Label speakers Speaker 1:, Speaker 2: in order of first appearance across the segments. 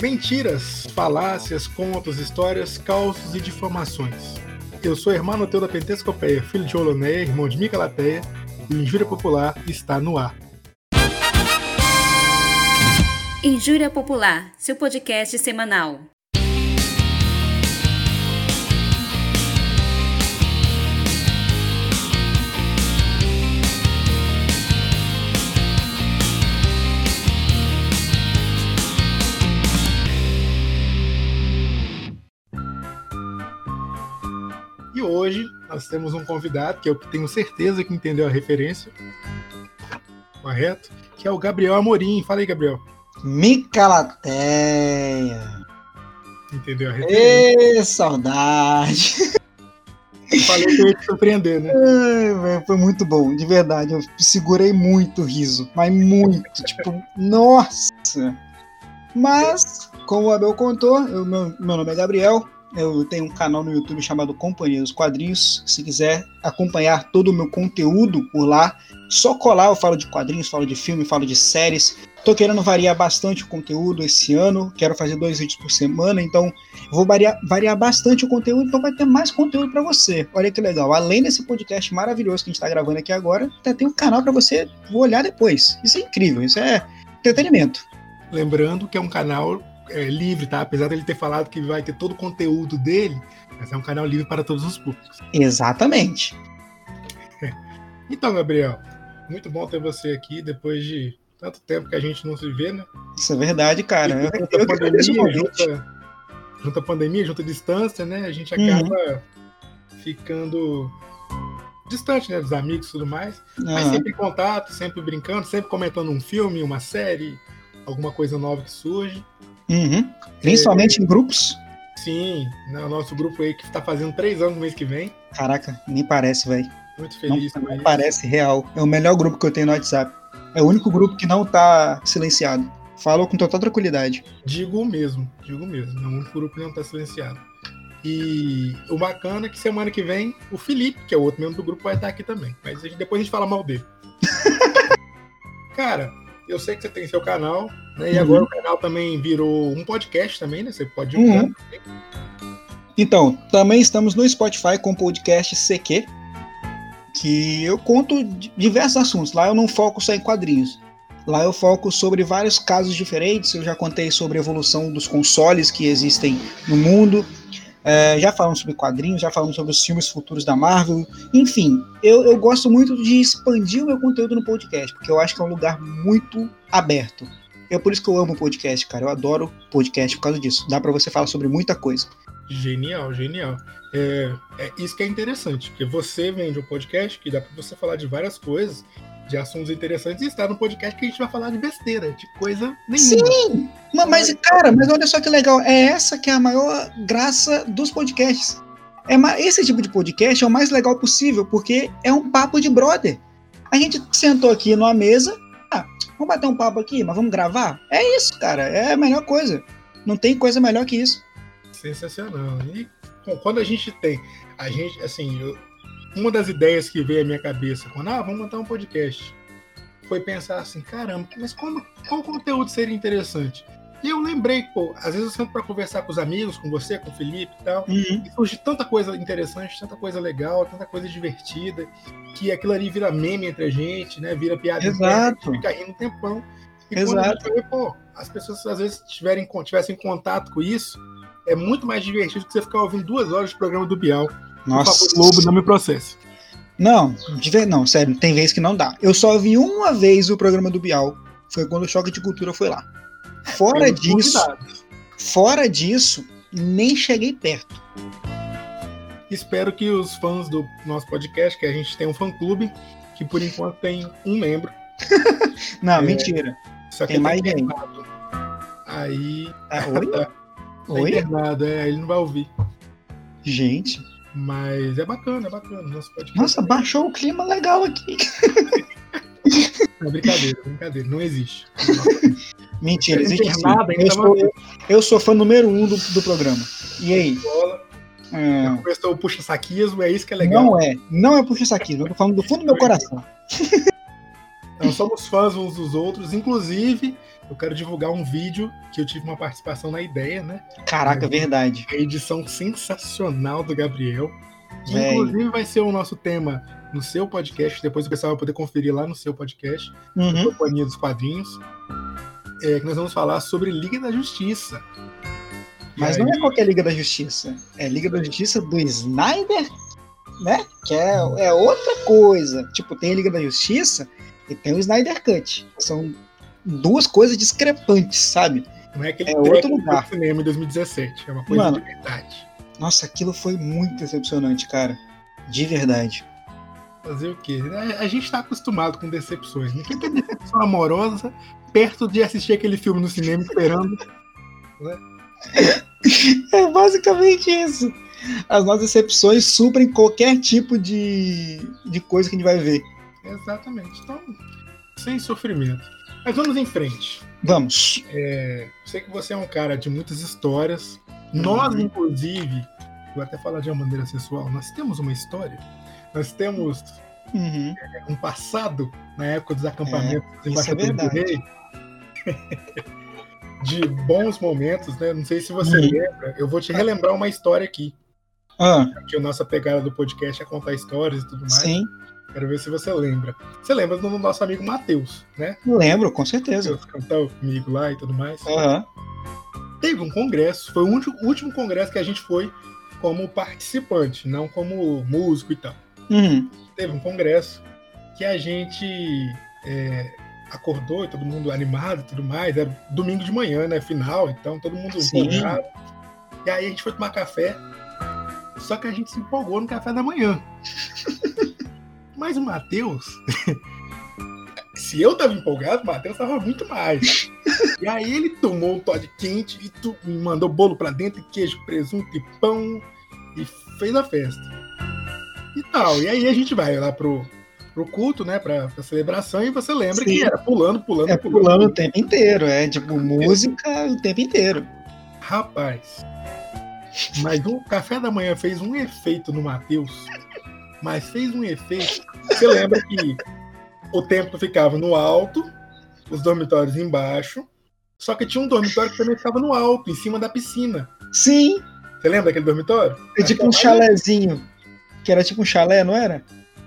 Speaker 1: Mentiras, falácias, contos, histórias, causos e difamações. Eu sou irmão Teu da Pentescopeia, filho de Oloneia, irmão de Mica e o Injúria Popular está no ar.
Speaker 2: Injúria Popular, seu podcast semanal.
Speaker 1: Hoje nós temos um convidado que eu tenho certeza que entendeu a referência. Correto? Que é o Gabriel Amorim. Fala aí, Gabriel.
Speaker 3: Micalateia.
Speaker 1: Entendeu a referência?
Speaker 3: Ê, saudade.
Speaker 1: Falei que eu ia te surpreender, né?
Speaker 3: Ai, véio, foi muito bom, de verdade. Eu segurei muito o riso, mas muito. tipo, nossa. Mas, como o Abel contou, eu, meu, meu nome é Gabriel, eu tenho um canal no YouTube chamado Companhia dos Quadrinhos. Se quiser acompanhar todo o meu conteúdo por lá, só colar. Eu falo de quadrinhos, falo de filme, falo de séries. Tô querendo variar bastante o conteúdo esse ano. Quero fazer dois vídeos por semana, então vou variar, variar bastante o conteúdo. Então vai ter mais conteúdo para você. Olha que legal. Além desse podcast maravilhoso que a gente tá gravando aqui agora, tem um canal para você olhar depois. Isso é incrível. Isso é entretenimento.
Speaker 1: Lembrando que é um canal é, livre, tá? Apesar dele ter falado que vai ter todo o conteúdo dele, mas é um canal livre para todos os públicos.
Speaker 3: Exatamente.
Speaker 1: Então, Gabriel, muito bom ter você aqui depois de tanto tempo que a gente não se vê, né?
Speaker 3: Isso é verdade, cara.
Speaker 1: E, junta, eu, eu pandemia, junta, junta pandemia, junta distância, né? A gente acaba uhum. ficando distante, né? Dos amigos e tudo mais. Uhum. Mas sempre em contato, sempre brincando, sempre comentando um filme, uma série, alguma coisa nova que surge.
Speaker 3: Uhum. Principalmente é, em grupos.
Speaker 1: Sim, né, o nosso grupo aí que está fazendo três anos no mês que vem.
Speaker 3: Caraca, nem parece, velho.
Speaker 1: Muito feliz
Speaker 3: não, não parece real. É o melhor grupo que eu tenho no WhatsApp. É o único grupo que não tá silenciado. Falou com total tranquilidade.
Speaker 1: Digo mesmo, digo mesmo. É o único grupo que não tá silenciado. E o bacana é que semana que vem o Felipe, que é o outro membro do grupo, vai estar aqui também. mas depois a gente fala mal dele. Cara, eu sei que você tem seu canal, né? E uhum. agora o canal também virou um podcast também, né? Você pode divulgar uhum.
Speaker 3: Então, também estamos no Spotify com o podcast CQ, que eu conto diversos assuntos. Lá eu não foco só em quadrinhos. Lá eu foco sobre vários casos diferentes. Eu já contei sobre a evolução dos consoles que existem no mundo. É, já falamos sobre quadrinhos, já falamos sobre os filmes futuros da Marvel. Enfim, eu, eu gosto muito de expandir o meu conteúdo no podcast, porque eu acho que é um lugar muito aberto. É por isso que eu amo podcast, cara. Eu adoro podcast por causa disso. Dá para você falar sobre muita coisa.
Speaker 1: Genial, genial. É, é, isso que é interessante, porque você vende um podcast que dá para você falar de várias coisas, de assuntos interessantes, e está no podcast que a gente vai falar de besteira, de coisa nenhuma.
Speaker 3: Sim! Mas, cara, mas olha só que legal. É essa que é a maior graça dos podcasts. É esse tipo de podcast é o mais legal possível, porque é um papo de brother. A gente sentou aqui numa mesa, ah, vamos bater um papo aqui, mas vamos gravar? É isso, cara. É a melhor coisa. Não tem coisa melhor que isso.
Speaker 1: Sensacional. E bom, quando a gente tem, a gente, assim, eu, uma das ideias que veio à minha cabeça quando, ah, vamos montar um podcast, foi pensar assim, caramba, mas como, qual conteúdo seria interessante? E eu lembrei, pô, às vezes eu sento para conversar com os amigos, com você, com o Felipe e tal, uhum. e surge tanta coisa interessante, tanta coisa legal, tanta coisa divertida, que aquilo ali vira meme entre a gente, né? Vira piada,
Speaker 3: Exato.
Speaker 1: fica rindo um tempão. E
Speaker 3: Exato.
Speaker 1: quando a gente vê, pô, as pessoas às vezes tiverem, tivessem contato com isso, é muito mais divertido que você ficar ouvindo duas horas de programa do Bial.
Speaker 3: Nossa.
Speaker 1: Por favor, Lobo, não me processe.
Speaker 3: Não, de ver, não, sério, tem vezes que não dá. Eu só vi uma vez o programa do Bial. Foi quando o Choque de Cultura foi lá. Fora disso, fora disso, nem cheguei perto.
Speaker 1: Espero que os fãs do nosso podcast, que a gente tem um fã clube, que por enquanto tem um membro.
Speaker 3: não, é, mentira.
Speaker 1: Só que
Speaker 3: tem mais gente.
Speaker 1: Aí.
Speaker 3: Ah, oi?
Speaker 1: tá
Speaker 3: oi?
Speaker 1: internado, é, ele não vai ouvir.
Speaker 3: Gente.
Speaker 1: Mas é bacana, é bacana. Nosso podcast
Speaker 3: Nossa, baixou o clima legal aqui.
Speaker 1: É brincadeira, brincadeira, não existe.
Speaker 3: Mentira, existe sim. Eu sou, eu sou fã número um do, do programa. E aí?
Speaker 1: É... Começou o puxa-saquismo, é isso que é legal.
Speaker 3: Não é, não é puxa-saquismo, eu tô falando do fundo do meu coração.
Speaker 1: Nós somos fãs uns dos outros, inclusive eu quero divulgar um vídeo que eu tive uma participação na ideia, né?
Speaker 3: Caraca, é, verdade.
Speaker 1: A edição sensacional do Gabriel. Que inclusive vai ser o nosso tema no seu podcast. Depois o pessoal vai poder conferir lá no seu podcast, uhum. Companhia dos Quadrinhos. É, que nós vamos falar sobre Liga da Justiça.
Speaker 3: Mas aí... não é qualquer Liga da Justiça. É Liga da Justiça do Snyder, né? Que é, é outra coisa. Tipo, tem a Liga da Justiça e tem o Snyder Cut. São duas coisas discrepantes, sabe?
Speaker 1: Não é aquele é outro lugar. do cinema em 2017. É uma coisa Mano,
Speaker 3: de verdade. Nossa, aquilo foi muito decepcionante, cara. De verdade.
Speaker 1: Fazer o quê? A gente tá acostumado com decepções. Ninguém tem decepção amorosa perto de assistir aquele filme no cinema esperando. Né?
Speaker 3: É basicamente isso. As nossas decepções suprem qualquer tipo de, de coisa que a gente vai ver.
Speaker 1: Exatamente. Então, sem sofrimento. Mas vamos em frente.
Speaker 3: Vamos.
Speaker 1: É, sei que você é um cara de muitas histórias. Nós, uhum. inclusive, vou até falar de uma maneira sensual, nós temos uma história. Nós temos uhum. é, um passado na época dos acampamentos é,
Speaker 3: é embaixadores é do rei.
Speaker 1: de bons momentos, né? Não sei se você uhum. lembra. Eu vou te relembrar uma história aqui.
Speaker 3: Ah.
Speaker 1: Que a nossa pegada do podcast é contar histórias e tudo mais.
Speaker 3: Sim.
Speaker 1: Quero ver se você lembra. Você lembra do nosso amigo Matheus, né?
Speaker 3: Lembro, com certeza.
Speaker 1: Matheus cantou comigo lá e tudo mais.
Speaker 3: Uhum.
Speaker 1: Teve um congresso, foi o último, congresso que a gente foi como participante, não como músico e tal.
Speaker 3: Uhum.
Speaker 1: Teve um congresso que a gente é, acordou todo mundo animado e tudo mais. Era domingo de manhã, né? Final, então todo mundo empolgado. E aí a gente foi tomar café. Só que a gente se empolgou no café da manhã. Mas o Matheus. se eu tava empolgado, o Matheus tava muito mais. E aí ele tomou um Todd quente e tu, mandou bolo pra dentro, queijo, presunto e pão. E fez a festa. E tal. E aí a gente vai lá pro, pro culto, né? Pra, pra celebração, e você lembra Sim. que era pulando, pulando,
Speaker 3: é pulando. pulando o tempo inteiro, é tipo música o tempo inteiro.
Speaker 1: Rapaz. Mas o café da manhã fez um efeito no Matheus mas fez um efeito. Você lembra que o templo ficava no alto, os dormitórios embaixo, só que tinha um dormitório que também ficava no alto, em cima da piscina.
Speaker 3: Sim.
Speaker 1: Você lembra daquele dormitório?
Speaker 3: É tipo um chalézinho. Que era tipo um chalé, não era?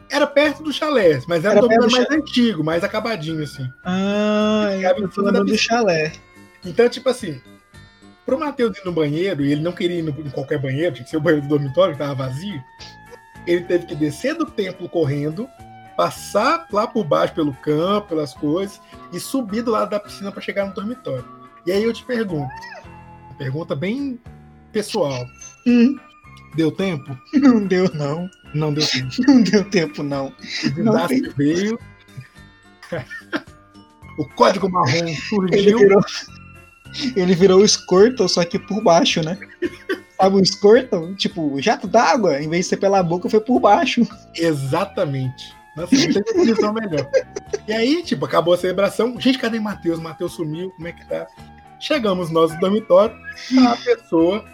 Speaker 1: Era perto do chalé, mas era, era um dormitório mais chalé. antigo, mais acabadinho, assim.
Speaker 3: Ah, eu tô falando do chalé.
Speaker 1: Então, tipo assim, pro Matheus ir no banheiro, e ele não queria ir no, em qualquer banheiro, tinha que ser o banheiro do dormitório, que tava vazio, ele teve que descer do templo correndo, passar lá por baixo pelo campo, pelas coisas, e subir do lado da piscina para chegar no dormitório. E aí eu te pergunto, pergunta bem pessoal.
Speaker 3: Hum.
Speaker 1: Deu tempo?
Speaker 3: Não deu, não.
Speaker 1: Não deu tempo.
Speaker 3: Não deu tempo, não.
Speaker 1: O desastre não veio. o código marrom surgiu.
Speaker 3: Ele virou, ele virou o Squirtle, só que por baixo, né? Sabe o? Tipo, jato d'água, em vez de ser pela boca, foi por baixo.
Speaker 1: Exatamente. Nossa, não tem definição melhor. E aí, tipo, acabou a celebração. Gente, cadê Matheus? Matheus sumiu, como é que tá? Chegamos nós no dormitório, a pessoa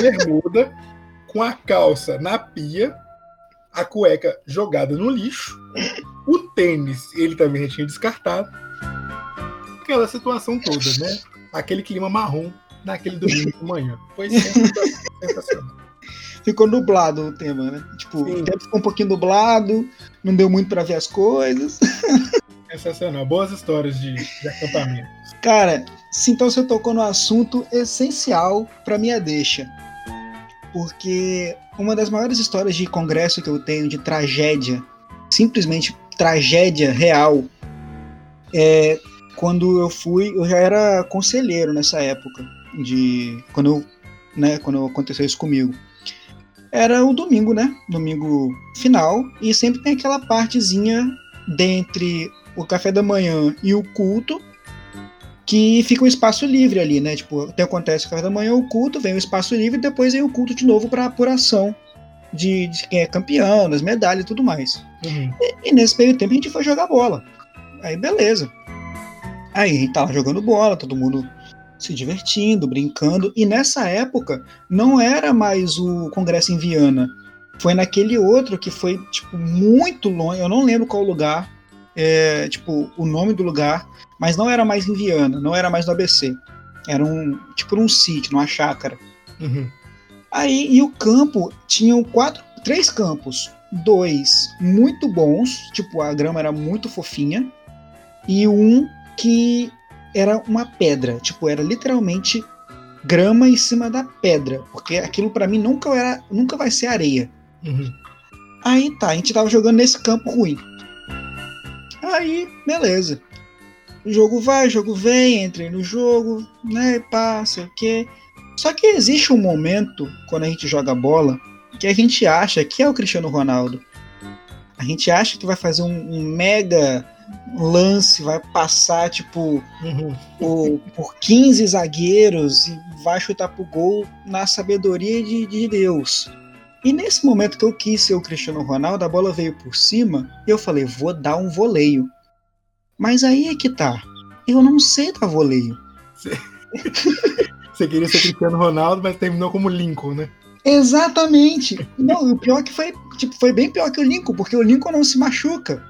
Speaker 1: bermuda, com a calça na pia, a cueca jogada no lixo, o tênis ele também tinha descartado. Aquela situação toda, né? Aquele clima marrom naquele domingo de manhã. Foi sensacional.
Speaker 3: Ficou nublado o tema, né? Tipo, Sim. o tempo ficou um pouquinho nublado, não deu muito para ver as coisas.
Speaker 1: Sensacional. Boas histórias de, de acampamento.
Speaker 3: Cara, se então você tocou no assunto essencial para minha deixa. Porque uma das maiores histórias de congresso que eu tenho de tragédia, simplesmente tragédia real, é quando eu fui, eu já era conselheiro nessa época de quando eu, né, quando aconteceu isso comigo. Era o domingo, né? Domingo final e sempre tem aquela partezinha dentre o café da manhã e o culto que fica um espaço livre ali, né? Tipo, até acontece o café da manhã, o culto, vem o espaço livre e depois vem o culto de novo para apuração de, de, quem é campeão, das medalhas e tudo mais.
Speaker 1: Uhum.
Speaker 3: E, e, nesse meio tempo a gente foi jogar bola. Aí beleza. Aí a gente tava jogando bola, todo mundo se divertindo, brincando. E nessa época não era mais o congresso em Viana. Foi naquele outro que foi tipo muito longe. Eu não lembro qual lugar, é, tipo o nome do lugar, Mas não era mais em Viana, não era mais no ABC. Era um tipo um sítio, numa chácara.
Speaker 1: Uhum.
Speaker 3: Aí, e o campo tinham quatro, três campos. Dois muito bons, tipo, a grama era muito fofinha. E um que era uma pedra, tipo, era literalmente grama em cima da pedra, porque aquilo para mim nunca era, nunca vai ser areia.
Speaker 1: Uhum.
Speaker 3: Aí tá, a gente tava jogando nesse campo ruim. Aí, beleza. O jogo vai, o jogo vem, entrei no jogo, né, passa, o quê. Só que existe um momento, quando a gente joga bola, que a gente acha que é o Cristiano Ronaldo. A gente acha que vai fazer um, um mega lance, vai passar, tipo,
Speaker 1: Uhum.
Speaker 3: por, por 15 zagueiros e vai chutar pro gol na sabedoria de, de Deus. E nesse momento que eu quis ser o Cristiano Ronaldo, a bola veio por cima e eu falei, vou dar um voleio. Mas aí é que tá. Eu não sei dar voleio.
Speaker 1: Você queria ser Cristiano Ronaldo, mas terminou como Lincoln, né?
Speaker 3: Exatamente. Não, o pior que foi, tipo, foi bem pior que o Lincoln, porque o Lincoln não se machuca.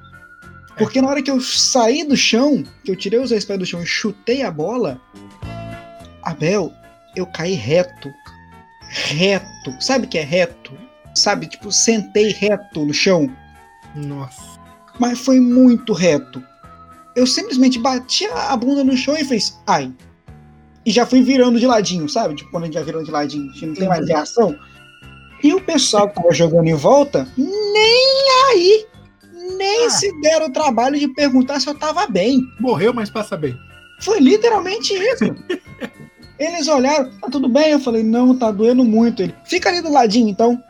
Speaker 3: Porque na hora que eu saí do chão, que eu tirei os dois pés do chão e chutei a bola, Abel, eu caí reto. Reto. Sabe o que é reto? Sabe, tipo, sentei reto no chão.
Speaker 1: Nossa.
Speaker 3: Mas foi muito reto. Eu simplesmente bati a bunda no chão e fez ai. E já fui virando de ladinho, sabe? Tipo, quando a gente já virando de ladinho, não tem mais reação. E o pessoal que tava jogando em volta, nem aí. Nem
Speaker 1: Ah.
Speaker 3: se deram o trabalho de perguntar se eu tava bem.
Speaker 1: Morreu, mas passa bem.
Speaker 3: Foi literalmente isso. Eles olharam, tá tudo bem? Eu falei, não, tá doendo muito. Ele, fica ali do ladinho então.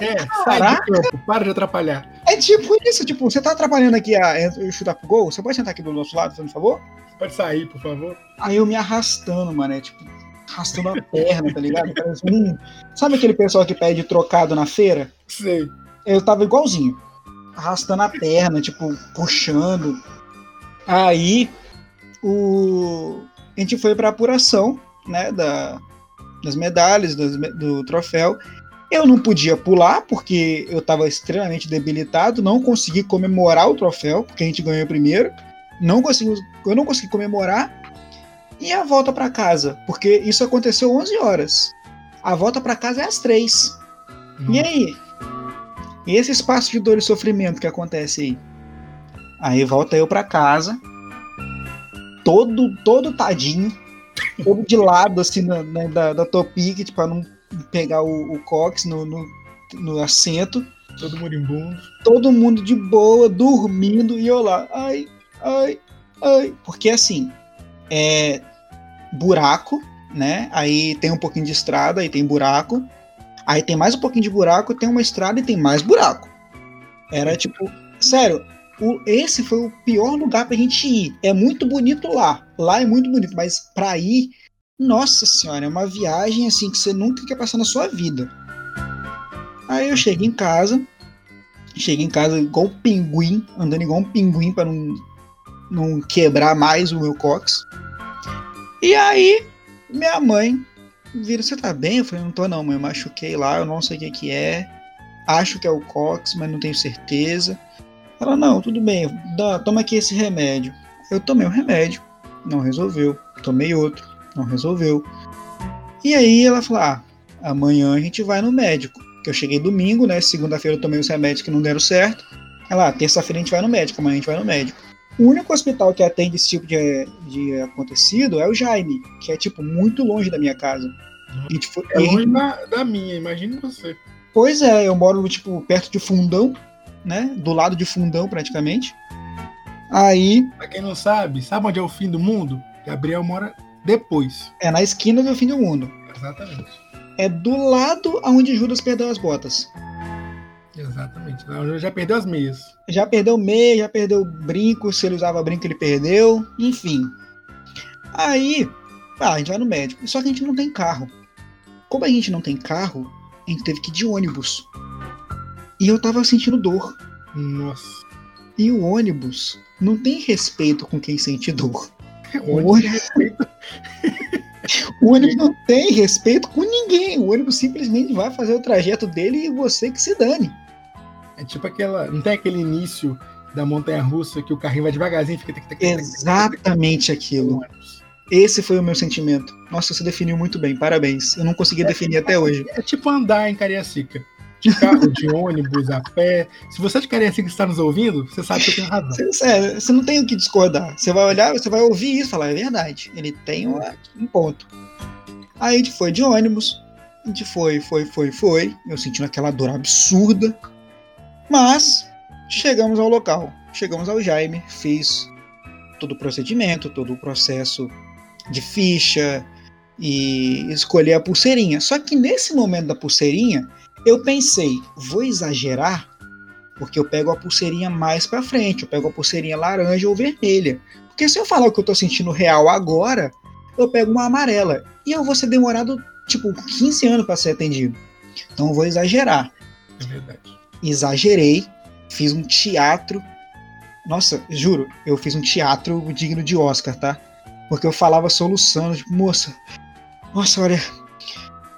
Speaker 1: É, sai
Speaker 3: Caraca.
Speaker 1: do campo, para de atrapalhar.
Speaker 3: É tipo isso, tipo, você tá atrapalhando aqui a, a chutar pro gol? Você pode sentar aqui do nosso lado, por favor?
Speaker 1: Pode sair, por favor.
Speaker 3: Aí eu me arrastando, mano, é tipo, arrastando a perna, tá ligado? Parece um- Sabe aquele pessoal que pede trocado na feira?
Speaker 1: Sei.
Speaker 3: Eu tava igualzinho. Arrastando a perna, tipo, puxando. Aí o... a gente foi pra apuração, né, da... das medalhas, me- do troféu. Eu não podia pular, porque eu tava extremamente debilitado, não consegui comemorar o troféu, porque a gente ganhou primeiro. Não consegui, eu não consegui comemorar. E a volta pra casa, porque isso aconteceu 11 horas. A volta pra casa é às 3. E aí? E esse espaço de dor e sofrimento que acontece aí? Aí volta eu pra casa, todo todo tadinho, todo de lado assim na, na- da, da topic, tipo, pra não pegar o, o cox no, no, no assento.
Speaker 1: Todo moribundo.
Speaker 3: Todo mundo de boa, dormindo, e eu lá, ai, ai, ai. Porque assim, é buraco, né? Aí tem um pouquinho de estrada, aí tem buraco. Aí tem mais um pouquinho de buraco, tem uma estrada e tem mais buraco. Era tipo, sério, o- esse foi o pior lugar pra gente ir. É muito bonito lá. Lá é muito bonito, mas pra ir, nossa senhora, é uma viagem assim que você nunca quer passar na sua vida. Aí eu cheguei em casa, cheguei em casa igual um pinguim, andando igual um pinguim pra não, não quebrar mais o meu cox. E aí, minha mãe vira, você tá bem? Eu falei, não tô não, mãe, eu machuquei lá, eu não sei o que que é. Acho que é o cox, mas não tenho certeza. Ela, não, tudo bem, dá, toma aqui esse remédio. Eu tomei o remédio, não resolveu. Tomei outro, não resolveu. E aí ela falou, ah, amanhã a gente vai no médico. Que eu cheguei domingo, né? Segunda-feira eu tomei os remédios que não deram certo. Ela, ah, terça-feira a gente vai no médico, amanhã a gente vai no médico. O único hospital que atende esse tipo de, de acontecido é o Jaime, que é, tipo, muito longe da minha casa.
Speaker 1: É
Speaker 3: e a gente-
Speaker 1: longe da, da minha, imagine você.
Speaker 3: Pois é, eu moro, tipo, perto de Fundão, né? Do lado de Fundão, praticamente. Aí,
Speaker 1: Pra quem não sabe, sabe onde é o fim do mundo? Gabriel mora depois.
Speaker 3: é na esquina do fim do mundo.
Speaker 1: Exatamente.
Speaker 3: É do lado aonde Judas perdeu as botas.
Speaker 1: Exatamente. Já perdeu as meias.
Speaker 3: Já perdeu meia, já perdeu brinco, se ele usava brinco ele perdeu, enfim. Aí, ah, a gente vai no médico. Só que a gente não tem carro. Como a gente não tem carro, a gente teve que ir de ônibus. E eu tava sentindo dor.
Speaker 1: Nossa.
Speaker 3: E o ônibus não tem respeito com quem sente dor.
Speaker 1: Onde respeito.
Speaker 3: O ônibus não tem respeito com ninguém. O ônibus simplesmente vai fazer o trajeto dele e você que se dane.
Speaker 1: É tipo aquela. Não tem aquele início da montanha russa que o carrinho vai devagarzinho, fica.
Speaker 3: Exatamente aquilo. Esse foi o meu sentimento. Nossa, você definiu muito bem, parabéns. Eu não consegui é, definir até hoje.
Speaker 1: É tipo andar em Cariacica. De carro, de ônibus, a pé. Se você é de Cariacica está nos ouvindo, você sabe que eu tenho razão.
Speaker 3: Você, é, você não tem o que discordar. Você vai olhar, você vai ouvir isso e falar, é verdade. Ele tem um, um ponto. Aí a gente foi de ônibus. A gente foi, foi, foi, foi. Eu sentindo aquela dor absurda. Mas chegamos ao local. Chegamos ao Jaime, fiz todo o procedimento, todo o processo de ficha e escolher a pulseirinha. Só que nesse momento da pulseirinha, eu pensei, vou exagerar, porque eu pego a pulseirinha mais para frente, eu pego a pulseirinha laranja ou vermelha. Porque se eu falar o que eu tô sentindo real agora, eu pego uma amarela e eu vou ser demorado tipo 15 anos para ser atendido. Então eu vou exagerar.
Speaker 1: É verdade.
Speaker 3: Exagerei, fiz um teatro nossa, juro, eu fiz um teatro digno de Oscar, tá? Porque eu falava soluçando, tipo, moça, nossa, olha,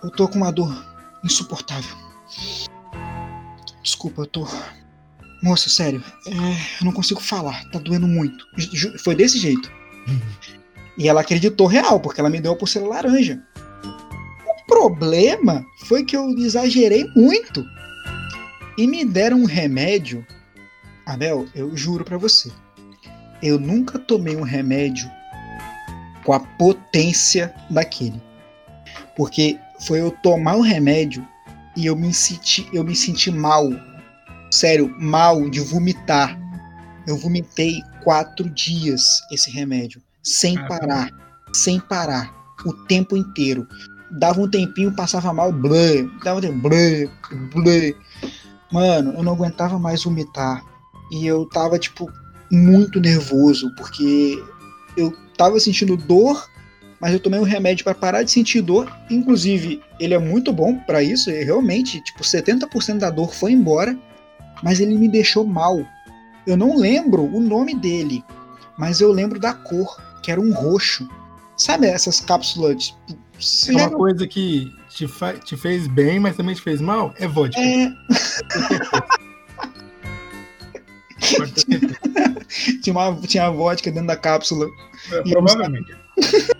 Speaker 3: eu tô com uma dor insuportável. Desculpa, eu tô. Moça, sério, é, eu não consigo falar, tá doendo muito. Foi desse jeito. E ela acreditou real, porque ela me deu a pulseira laranja. O problema foi que eu exagerei muito. E me deram um remédio Abel, eu juro para você, eu nunca tomei um remédio com a potência daquele. Porque foi eu tomar o um remédio e eu me senti, eu me senti mal. Sério, mal de vomitar. Eu vomitei quatro dias esse remédio, sem parar, sem parar, o tempo inteiro. Dava um tempinho, passava mal, blé, dava um tempo, blé, blé. Mano, eu não aguentava mais vomitar e eu tava, tipo, muito nervoso, porque eu tava sentindo dor, mas eu tomei um remédio para parar de sentir dor. Inclusive, ele é muito bom para isso, e realmente, tipo, 70% da dor foi embora, mas ele me deixou mal. Eu não lembro o nome dele, mas eu lembro da cor, que era um roxo. Sabe essas cápsulas?
Speaker 1: Tipo, é uma coisa que te, te, fez bem, mas também te fez mal? É vodka. É.
Speaker 3: tinha, uma, tinha vodka dentro da cápsula.
Speaker 1: É, provavelmente.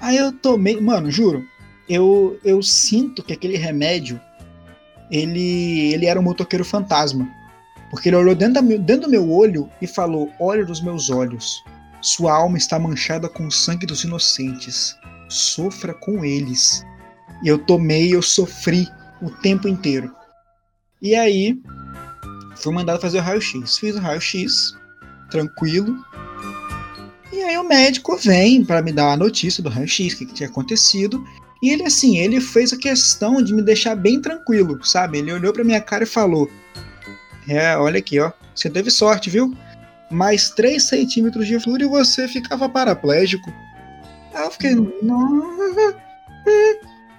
Speaker 3: Aí eu tomei, mano, juro, eu, eu sinto que aquele remédio ele, ele era um motoqueiro fantasma. Porque ele olhou dentro, da, dentro do meu olho e falou: Olha dos meus olhos, sua alma está manchada com o sangue dos inocentes. Sofra com eles. Eu tomei, eu sofri o tempo inteiro. E aí, fui mandado fazer o raio-x. Fiz o raio-x, tranquilo. E aí o médico vem para me dar a notícia do raio-x, o que, que tinha acontecido. E ele, assim, ele fez a questão de me deixar bem tranquilo, sabe? Ele olhou pra minha cara e falou: É, olha aqui, ó. Você teve sorte, viu? Mais 3 centímetros de flúor e você ficava paraplégico. Aí eu fiquei.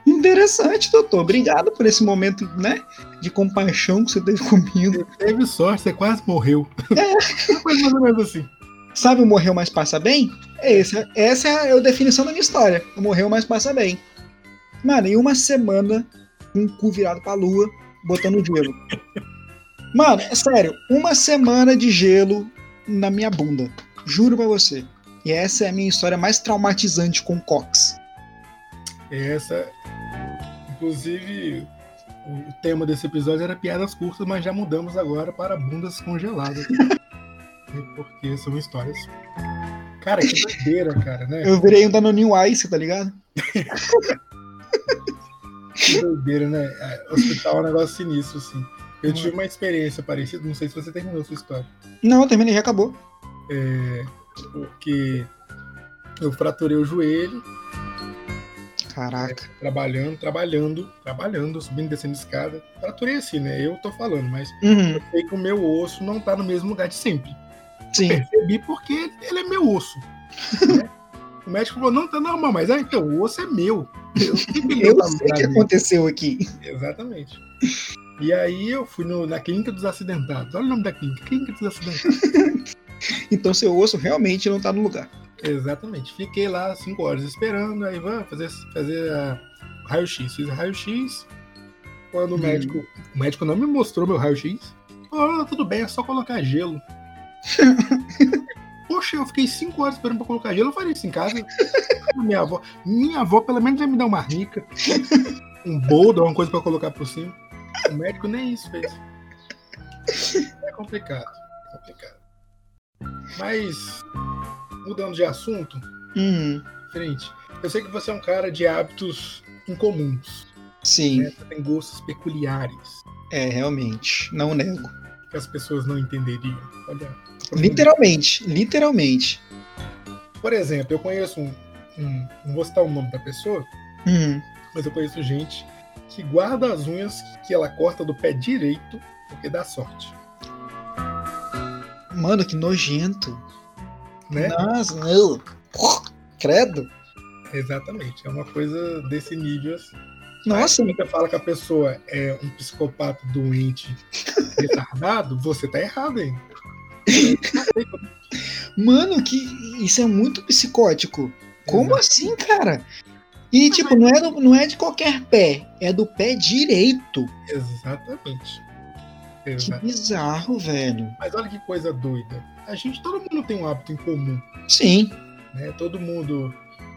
Speaker 3: Interessante, doutor. Obrigado por esse momento, né? De compaixão que você teve comigo.
Speaker 1: Você teve sorte, você quase morreu. É. mais ou menos assim.
Speaker 3: Sabe o morreu, mas passa bem? É essa, essa é a definição da minha história. O morreu, mas passa bem. Mano, em uma semana, um cu virado pra lua, botando gelo. Mano, é sério, uma semana de gelo na minha bunda. Juro pra você. E essa é a minha história mais traumatizante com Cox.
Speaker 1: Essa Inclusive, o tema desse episódio era piadas curtas, mas já mudamos agora para bundas congeladas. porque são histórias. Cara, que doideira, cara, né?
Speaker 3: Eu virei um Danoninho Ice, tá ligado?
Speaker 1: que doideira, né? É, hospital é um negócio sinistro, assim. Eu tive uma experiência parecida, não sei se você terminou a sua história.
Speaker 3: Não, eu terminei, já acabou.
Speaker 1: É, porque eu fraturei o joelho
Speaker 3: Caraca.
Speaker 1: É, trabalhando, trabalhando, trabalhando, subindo e descendo escada. Fraturei assim, né? Eu tô falando, mas uhum. eu sei que o meu osso não tá no mesmo lugar de sempre.
Speaker 3: Sim.
Speaker 1: Eu percebi porque ele é meu osso. Né? o médico falou, não, tá normal, mas ah, então, o osso é meu.
Speaker 3: Eu, eu sei o que aconteceu aqui.
Speaker 1: Exatamente. E aí eu fui no, na clínica dos acidentados. Olha o nome da clínica, clínica dos acidentados.
Speaker 3: então seu osso realmente não tá no lugar.
Speaker 1: Exatamente. Fiquei lá cinco horas esperando, aí vamos fazer, fazer a raio-x. Fiz raio-x. Quando hum. o médico. O médico não me mostrou meu raio-x. Oh, tudo bem, é só colocar gelo. Poxa, eu fiquei cinco horas esperando pra colocar gelo. Eu faria isso em casa. minha avó, minha avó pelo menos ia me dar uma rica, um boldo, uma coisa pra colocar por cima. O médico nem isso fez. É complicado, é complicado. Mas, mudando de assunto,
Speaker 3: Hum,
Speaker 1: frente. Eu sei que você é um cara de hábitos incomuns.
Speaker 3: sim,
Speaker 1: Né? Você tem gostos peculiares
Speaker 3: é, realmente. Não nego.
Speaker 1: que as pessoas não entenderiam. Olha,
Speaker 3: Literalmente, literalmente.
Speaker 1: Por exemplo, eu conheço um, um- Não vou citar o nome da pessoa,
Speaker 3: Hum,
Speaker 1: mas eu conheço gente que guarda as unhas que ela corta do pé direito porque dá sorte.
Speaker 3: Mano, que nojento.
Speaker 1: Né?
Speaker 3: Nossa, meu. Credo.
Speaker 1: Exatamente. É uma coisa desse nível assim.
Speaker 3: Nossa,
Speaker 1: Aí, você fala que a pessoa é um psicopata doente, retardado, você tá errado ainda.
Speaker 3: mano, que isso é muito psicótico. Como
Speaker 1: Exato.
Speaker 3: assim, cara? E tipo, não é, do- não é de qualquer pé, é do pé direito.
Speaker 1: Exatamente.
Speaker 3: Que bizarro, velho.
Speaker 1: Mas olha que coisa doida. A gente, todo mundo tem um hábito em comum.
Speaker 3: Sim.
Speaker 1: né? Todo mundo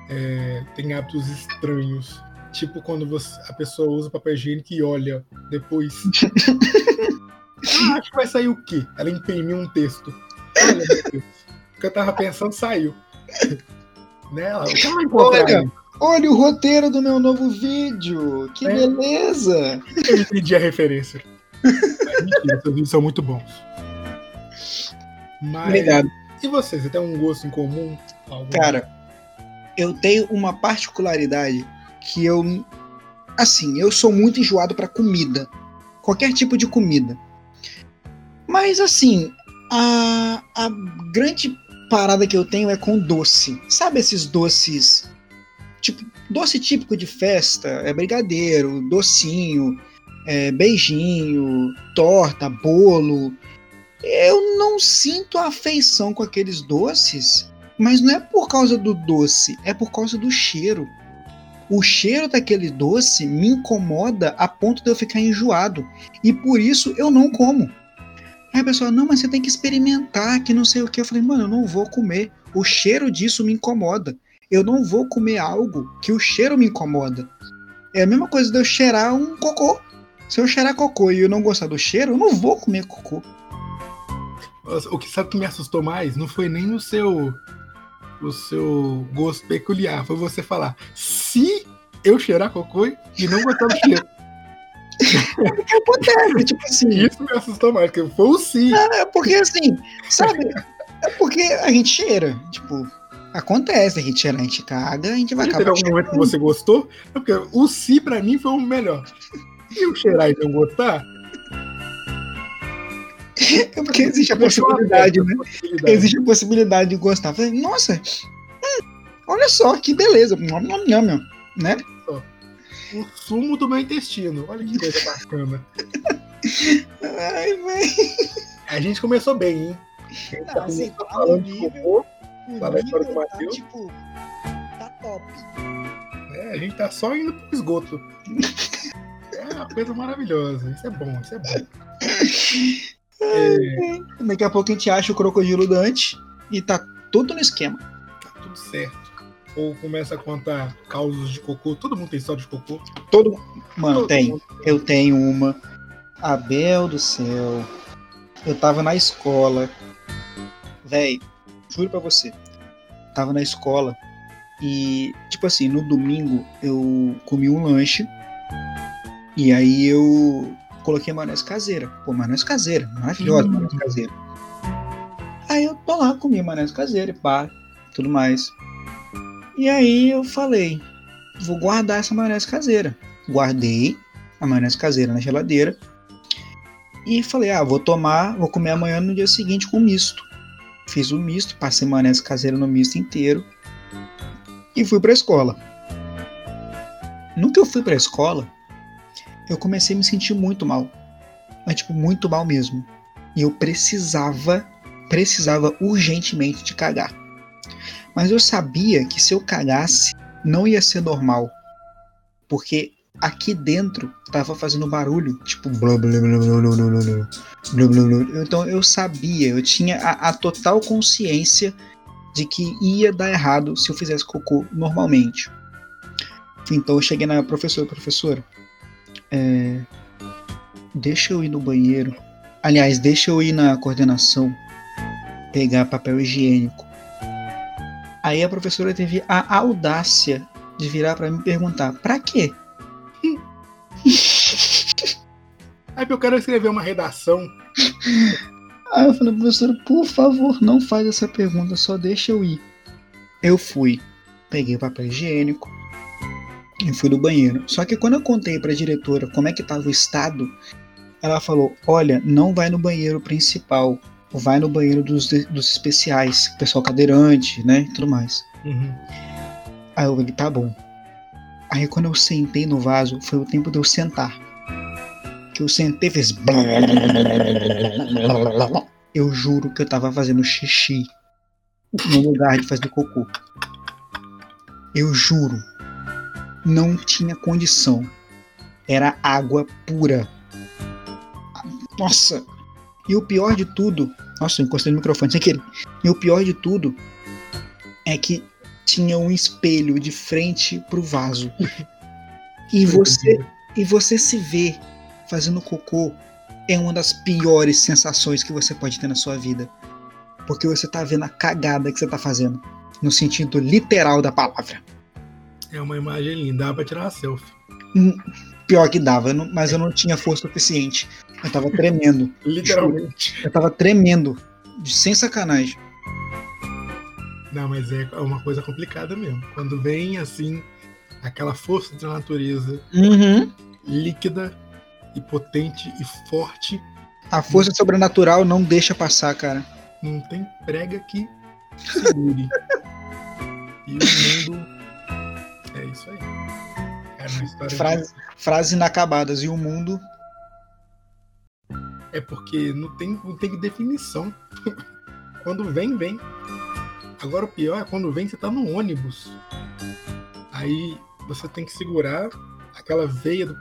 Speaker 1: é, tem hábitos estranhos. Tipo quando você- a pessoa usa papel higiênico e olha depois. ah, acho que vai sair o quê? Ela imprimiu um texto. Olha, meu Deus. O que eu tava pensando saiu. né? Ela, o que ela vai encontrar
Speaker 3: Olha. Olha o roteiro do meu novo vídeo. Que
Speaker 1: É.
Speaker 3: beleza.
Speaker 1: Eu entendi a referência. Mas, mentira, seus vídeos são muito bons. Mas,
Speaker 3: Obrigado.
Speaker 1: E você? Você tem um gosto em comum? Algum?
Speaker 3: Cara, eu tenho uma particularidade que eu. Assim, eu sou muito enjoado pra comida. Qualquer tipo de comida. Mas, assim, a, a grande parada que eu tenho é com doce. Sabe esses doces? Tipo, doce típico de festa, é brigadeiro, docinho, é beijinho, torta, bolo. Eu não sinto afeição com aqueles doces, mas não é por causa do doce, é por causa do cheiro. O cheiro daquele doce me incomoda a ponto de eu ficar enjoado. E por isso eu não como. Aí a pessoa, não, mas você tem que experimentar, que não sei o que. Eu falei, mano, eu não vou comer. O cheiro disso me incomoda. Eu não vou comer algo que o cheiro me incomoda. É a mesma coisa de eu cheirar um cocô. Se eu cheirar cocô e eu não gostar do cheiro, eu não vou comer cocô.
Speaker 1: O que sabe que me assustou mais não foi nem o seu o seu gosto peculiar, foi você falar se eu cheirar cocô e não gostar do cheiro.
Speaker 3: O que acontece? tipo assim.
Speaker 1: Isso me assustou mais, porque foi o sim.
Speaker 3: É porque assim, sabe? É porque a gente cheira. Tipo, acontece, a gente cheira, a gente caga, a gente vai
Speaker 1: teve
Speaker 3: acabar
Speaker 1: algum momento que você gostou? É porque o sim pra mim foi o melhor. E o cheirar e não gostar?
Speaker 3: É porque existe a possibilidade, né?
Speaker 1: a.
Speaker 3: Existe a possibilidade de gostar. Falei, nossa, hum, olha só que beleza. Nham, nham, nham, né?
Speaker 1: O sumo do meu intestino. Olha que coisa bacana.
Speaker 3: Ai, velho.
Speaker 1: A gente começou bem, hein? A gente
Speaker 3: Não,
Speaker 1: tá
Speaker 3: assim, tá
Speaker 1: falando de cocô,
Speaker 3: O
Speaker 1: Lá na história do
Speaker 3: nível tá, tipo, tá top.
Speaker 1: né? A gente tá só indo pro esgoto. É uma coisa maravilhosa. Isso é bom, isso é bom. É,
Speaker 3: Daqui a pouco a gente acha o crocodilo Dante e tá tudo no esquema.
Speaker 1: tá tudo certo. Ou começa a contar causos de cocô. Todo mundo tem história de cocô.
Speaker 3: Todo Mano,
Speaker 1: Todo
Speaker 3: tem.
Speaker 1: mundo.
Speaker 3: Eu tenho uma. Abel do céu. Eu tava na escola. Véi, juro pra você. Tava na escola e, tipo assim, no domingo eu comi um lanche. E aí eu coloquei maionese caseira. Pô, maionese caseira, maravilhosa
Speaker 1: Hum.
Speaker 3: maionese caseira. Aí eu tô lá, comi maionese caseira e pá, tudo mais. E aí eu falei, vou guardar essa maionese caseira. Guardei a maionese caseira na geladeira. E falei, ah, vou tomar, vou comer amanhã no dia seguinte com misto. Fiz o misto, passei maionese caseira no misto inteiro. E fui pra escola. No que eu fui pra escola, eu comecei a me sentir muito mal. Mas, tipo, muito mal mesmo. E eu precisava, precisava urgentemente de cagar. Mas eu sabia que se eu cagasse, não ia ser normal. Porque aqui dentro tava fazendo barulho, tipo. Então eu sabia, eu tinha a, a total consciência de que ia dar errado se eu fizesse cocô normalmente. Então eu cheguei na professora, professora, é, deixa eu ir no banheiro. Aliás, deixa eu ir na coordenação pegar papel higiênico. Aí a professora teve a audácia de virar para me perguntar: "Para quê?"
Speaker 1: Aí eu quero escrever uma redação.
Speaker 3: Aí eu falei, professora, por favor, não faz essa pergunta, só deixa eu ir. Eu fui, peguei o papel higiênico e fui no banheiro. Só que quando eu contei pra diretora como é que tava o estado, ela falou: Olha, não vai no banheiro principal, vai no banheiro dos, dos especiais, pessoal cadeirante, né? E tudo mais.
Speaker 1: Uhum.
Speaker 3: Aí eu falei: Tá bom. Aí quando eu sentei no vaso, foi o tempo de eu sentar. Que eu sentei e fez. Eu juro que eu tava fazendo xixi no lugar de fazer cocô. Eu juro. Não tinha condição. Era água pura. Nossa! E o pior de tudo. Nossa, eu encostei no microfone sem querer. E o pior de tudo é que tinha um espelho de frente pro vaso. E você, e você se vê fazendo cocô é uma das piores sensações que você pode ter na sua vida. Porque você tá vendo a cagada que você tá fazendo. No sentido literal da palavra.
Speaker 1: É uma imagem linda, dá pra tirar uma selfie.
Speaker 3: Hum, Pior que dava, mas eu não tinha força suficiente. Eu tava tremendo.
Speaker 1: Literalmente.
Speaker 3: Eu tava tremendo. de- Sem sacanagem.
Speaker 1: Não, mas é uma coisa complicada mesmo. Quando vem assim, aquela força da natureza
Speaker 3: Uhum.
Speaker 1: líquida e potente e forte,
Speaker 3: A força sobrenatural não deixa passar, cara.
Speaker 1: não tem prega que segure. e o mundo. Isso aí. É história. de-
Speaker 3: Frase, frases inacabadas. E o mundo.
Speaker 1: É porque não tem, não tem definição. quando vem, vem. Agora o pior é quando vem, você tá no ônibus. Aí você tem que segurar aquela veia do,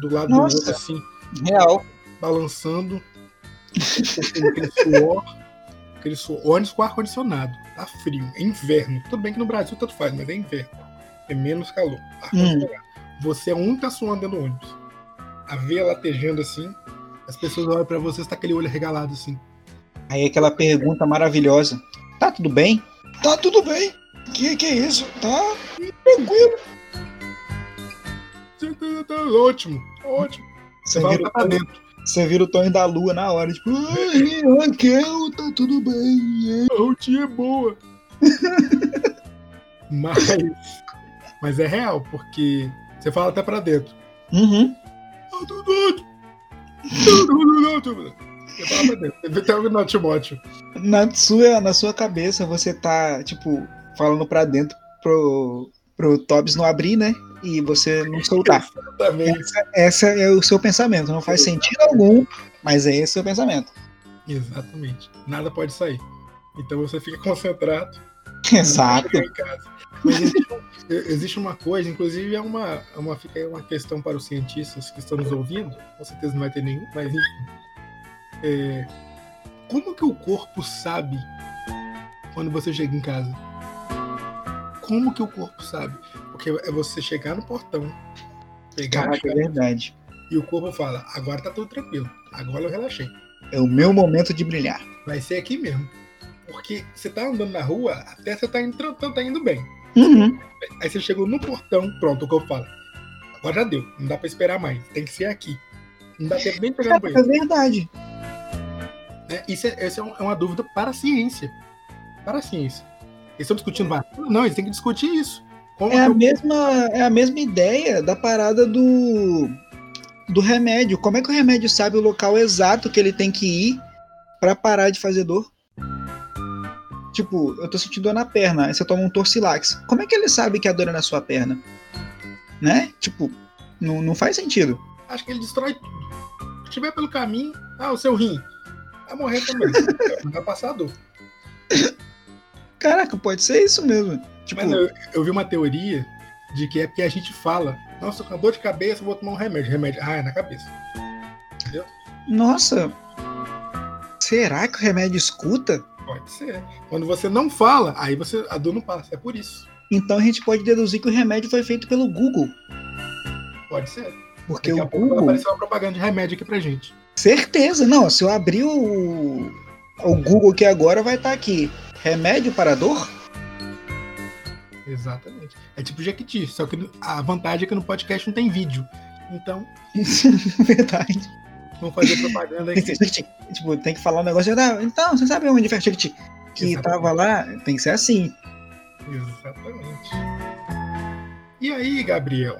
Speaker 1: do lado
Speaker 3: Nossa.
Speaker 1: do outro, assim,
Speaker 3: Real.
Speaker 1: balançando. aquele suor. Aquele suor. Ônibus com ar-condicionado. Tá frio. É inverno. Tudo bem que no Brasil tanto faz, mas é inverno. É menos calor. Ar-condicionado. Você é um que tá suando dentro do ônibus. A veia latejando assim. As pessoas olham pra você, você tá aquele olho regalado assim.
Speaker 3: Aí aquela pergunta maravilhosa. Tá tudo bem? Tá tudo bem. Que que é isso? Tá tranquilo.
Speaker 1: Tá, ótimo, ótimo. Você
Speaker 3: Você vira,
Speaker 1: pra dentro.
Speaker 3: você vira o Tony da Lua na hora. Tipo, ai, Raquel, tá tudo bem.
Speaker 1: A rotina é boa. mas, mas é real, porque você fala até pra dentro.
Speaker 3: Uhum.
Speaker 1: Ótimo. Tudo ótimo. Você fala pra dentro. Você vê até o Timóteo.
Speaker 3: Na sua, na sua cabeça, você tá, tipo, falando pra dentro pro, pro Tobbs não abrir, né? E você não soltar.
Speaker 1: Exatamente.
Speaker 3: Essa, essa é o seu pensamento. Não faz sentido algum, mas é esse o seu pensamento.
Speaker 1: Exatamente. Nada pode sair. Então você fica concentrado
Speaker 3: Exato.
Speaker 1: Mas existe, existe uma coisa, inclusive é uma, é uma, fica uma questão para os cientistas que estão nos ouvindo, com certeza não vai ter nenhum, mas enfim. É, como que o corpo sabe quando você chega em casa? Como que o corpo sabe? Porque é você chegar no portão, pegar a
Speaker 3: Caraca, é verdade.
Speaker 1: e o corpo fala, agora tá tudo tranquilo, agora eu relaxei.
Speaker 3: É o meu momento de brilhar.
Speaker 1: Vai ser aqui mesmo. Porque você tá andando na rua, até você tá indo, tran- tá indo bem.
Speaker 3: Uhum.
Speaker 1: Aí você chegou no portão, pronto, o que eu falo. Agora já deu, não dá pra esperar mais, tem que ser aqui. Não dá tempo nem de pegar no
Speaker 3: É
Speaker 1: banheiro.
Speaker 3: verdade.
Speaker 1: né? Isso é, essa é um- é uma dúvida para a ciência. Para a ciência. Eles estão discutindo vacina? Não, eles têm que discutir isso. Como
Speaker 3: É a
Speaker 1: eu-
Speaker 3: mesma, é a mesma ideia da parada do do remédio. Como é que o remédio sabe o local exato que ele tem que ir pra parar de fazer dor? Tipo, eu tô sentindo dor na perna, aí você toma um Torcilax. Como é que ele sabe que a dor é na sua perna? Né? Tipo, não, não faz sentido.
Speaker 1: Acho que ele destrói tudo. Se estiver pelo caminho, ah, o seu rim. Vai morrer também. Não vai passar a dor.
Speaker 3: Caraca, pode ser isso mesmo. Tipo,
Speaker 1: Mas eu, eu vi uma teoria de que é porque a gente fala, nossa, com dor de cabeça, vou tomar um remédio. Remédio, ah, é na cabeça. Entendeu?
Speaker 3: Nossa, será que o remédio escuta?
Speaker 1: Pode ser. Quando você não fala, aí você a dor não passa. É por isso.
Speaker 3: Então a gente pode deduzir que o remédio foi feito pelo Google.
Speaker 1: Pode ser.
Speaker 3: Porque
Speaker 1: Daqui
Speaker 3: o
Speaker 1: a pouco vai
Speaker 3: Google.
Speaker 1: aparecer uma propaganda de remédio aqui pra gente.
Speaker 3: Certeza, não. Se eu abrir o, o Google aqui agora, vai estar aqui. Remédio para dor?
Speaker 1: Exatamente. É tipo Jequiti, só que a vantagem é que no podcast não tem vídeo. Então,
Speaker 3: Verdade.
Speaker 1: Vamos fazer propaganda aqui.
Speaker 3: tipo, tem que falar um negócio. "Ah, Então, você sabe onde Chiquiti? Que
Speaker 1: Exatamente.
Speaker 3: tava lá? Tem que ser assim.
Speaker 1: Exatamente. E aí, Gabriel?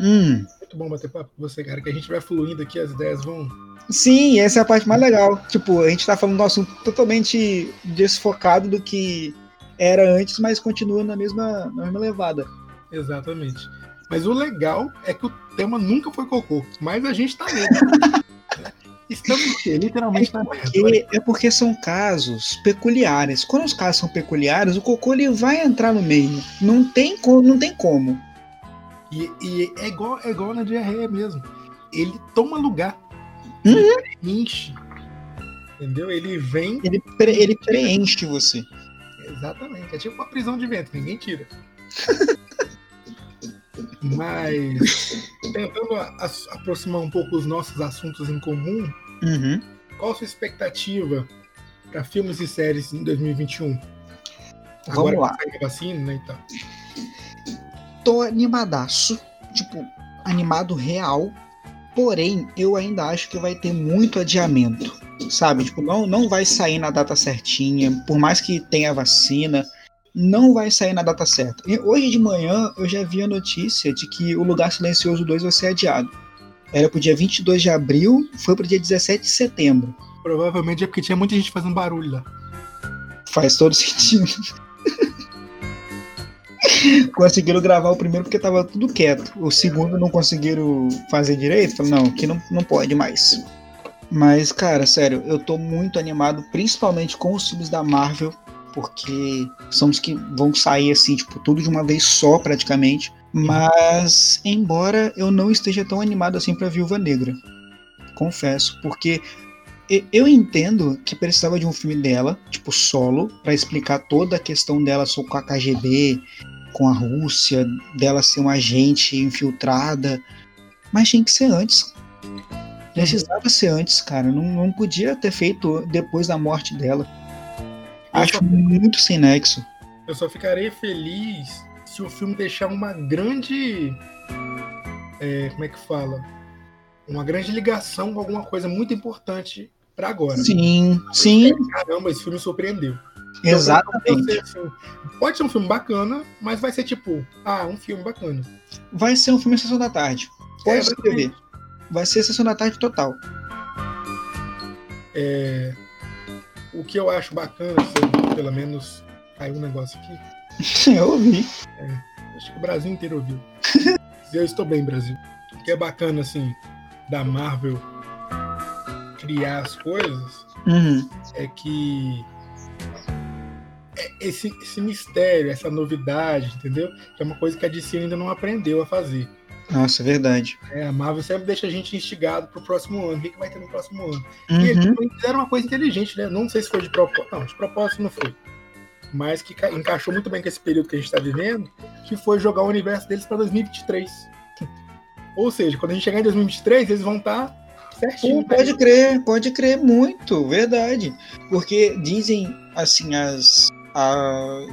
Speaker 3: Hum.
Speaker 1: Muito bom bater papo com você, cara, que a gente vai fluindo aqui, as ideias vão.
Speaker 3: Sim, essa é a parte mais legal. Tipo, a gente tá falando de um assunto totalmente desfocado do que era antes, mas continua na mesma, na mesma levada.
Speaker 1: Exatamente. Mas o legal é que o tema nunca foi cocô, mas a gente tá nele. Estamos o quê? literalmente merda.
Speaker 3: Porque, é porque são casos peculiares. Quando os casos são peculiares, o cocô ele vai entrar no meio. Não tem, co- não tem como.
Speaker 1: E, e é, igual, é igual na diarreia mesmo. Ele toma lugar.
Speaker 3: Uhum.
Speaker 1: Ele enche. Entendeu? Ele vem.
Speaker 3: Ele, pre- ele preenche você.
Speaker 1: Exatamente. É tipo uma prisão de ventre, ninguém tira. Mas tentando a- a- aproximar um pouco os nossos assuntos em comum,
Speaker 3: Uhum.
Speaker 1: qual a sua expectativa para filmes e séries em 2021?
Speaker 3: Vamos
Speaker 1: Agora
Speaker 3: lá.
Speaker 1: que sai a vacina, né? Então.
Speaker 3: tô animadaço, tipo, animado real. Porém, eu ainda acho que vai ter muito adiamento, sabe? Tipo, não, não vai sair na data certinha, por mais que tenha vacina, não vai sair na data certa. E hoje de manhã eu já vi a notícia de que o Lugar Silencioso 2 vai ser adiado. Era pro dia 22 de abril, foi pro dia 17 de setembro.
Speaker 1: Provavelmente é porque tinha muita gente fazendo barulho lá.
Speaker 3: Faz todo sentido. conseguiram gravar o primeiro porque tava tudo quieto. O segundo não conseguiram fazer direito. Falaram, não, aqui não, não pode mais. Mas, cara, sério, eu tô muito animado, principalmente com os filmes da Marvel, porque são os que vão sair assim, tipo, tudo de uma vez só, praticamente. Mas, embora eu não esteja tão animado assim pra Viúva Negra. Confesso, porque eu entendo que precisava de um filme dela, tipo solo, pra explicar toda a questão dela com a KGB, com a Rússia, dela ser uma agente infiltrada, mas tinha que ser antes. Precisava ser antes, cara. Não, não podia ter feito depois da morte dela. Acho muito sem nexo.
Speaker 1: Eu só ficarei feliz se o filme deixar uma grande. é, como é que fala? Uma grande ligação com alguma coisa muito importante pra agora.
Speaker 3: Sim, sim,
Speaker 1: Caramba, esse filme surpreendeu. Então,
Speaker 3: exatamente.
Speaker 1: pode ser, assim, pode ser um filme bacana, mas vai ser tipo, ah, um filme bacana.
Speaker 3: Vai ser um filme Sessão da Tarde. Pode
Speaker 1: É,
Speaker 3: escrever. Vai ser Sessão da Tarde total.
Speaker 1: É, o que eu acho bacana, se pelo menos caiu um negócio aqui,
Speaker 3: Eu ouvi.
Speaker 1: acho que o Brasil inteiro ouviu. eu estou bem, Brasil. O que é bacana, assim, da Marvel criar as coisas
Speaker 3: Uhum.
Speaker 1: é que é esse, esse mistério, essa novidade, entendeu? Que é uma coisa que a DC ainda não aprendeu a fazer.
Speaker 3: Nossa, é verdade.
Speaker 1: É, a Marvel sempre deixa a gente instigado pro próximo ano. O que, que vai ter no próximo ano? E eles
Speaker 3: Uhum.
Speaker 1: fizeram uma coisa inteligente, né? Não sei se foi de propósito. Não, de propósito não foi. Mas que ca- encaixou muito bem com esse período que a gente está vivendo, que foi jogar o universo deles para 2023. Ou seja, quando a gente chegar em 2023, eles vão estar certinho.
Speaker 3: Pô, pode crer, pode crer muito, verdade. Porque dizem, assim, as, a-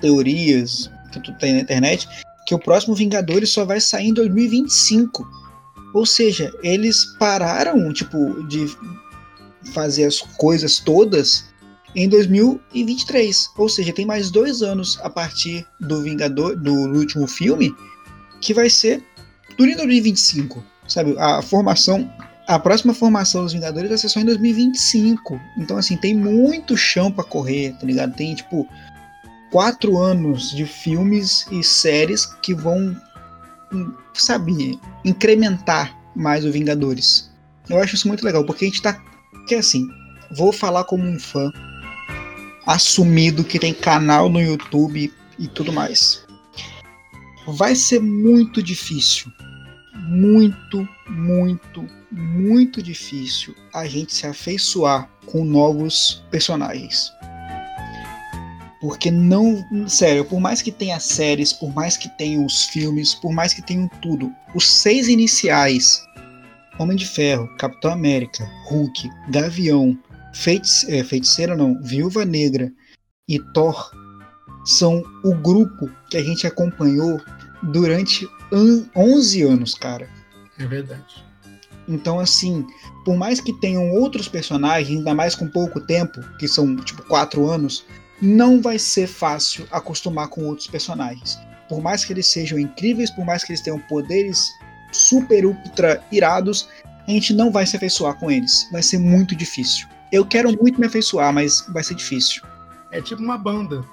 Speaker 3: teorias que tu tem na internet, que o próximo Vingadores só vai sair em 2025. Ou seja, eles pararam, tipo, de fazer as coisas todas em 2023. Ou seja, tem mais dois anos a partir do Vingador, do último filme, que vai ser em 2025. Sabe, a formação a próxima formação dos Vingadores vai ser só em 2025. Então, assim, tem muito chão pra correr, tá ligado? Tem, tipo, quatro anos de filmes e séries que vão, hum, sabe, incrementar mais o Vingadores. Eu acho isso muito legal, porque a gente tá. Que assim, vou falar como um fã assumido que tem canal no YouTube e tudo mais. vai ser muito difícil. Muito, muito, muito difícil a gente se afeiçoar com novos personagens. Porque não. Sério, por mais que tenha séries, por mais que tenha os filmes, por mais que tenham tudo, os seis iniciais: Homem de Ferro, Capitão América, Hulk, Gavião, Feitice, é, Feiticeira não, Viúva Negra e Thor são o grupo que a gente acompanhou durante 11 anos, cara.
Speaker 1: É verdade.
Speaker 3: Então, assim, por mais que tenham outros personagens, ainda mais com pouco tempo, que são tipo quatro anos, não vai ser fácil acostumar com outros personagens. Por mais que eles sejam incríveis, por mais que eles tenham poderes super ultra irados, a gente não vai se afeiçoar com eles. Vai ser muito difícil. Eu quero muito me afeiçoar, mas vai ser difícil.
Speaker 1: É tipo uma banda.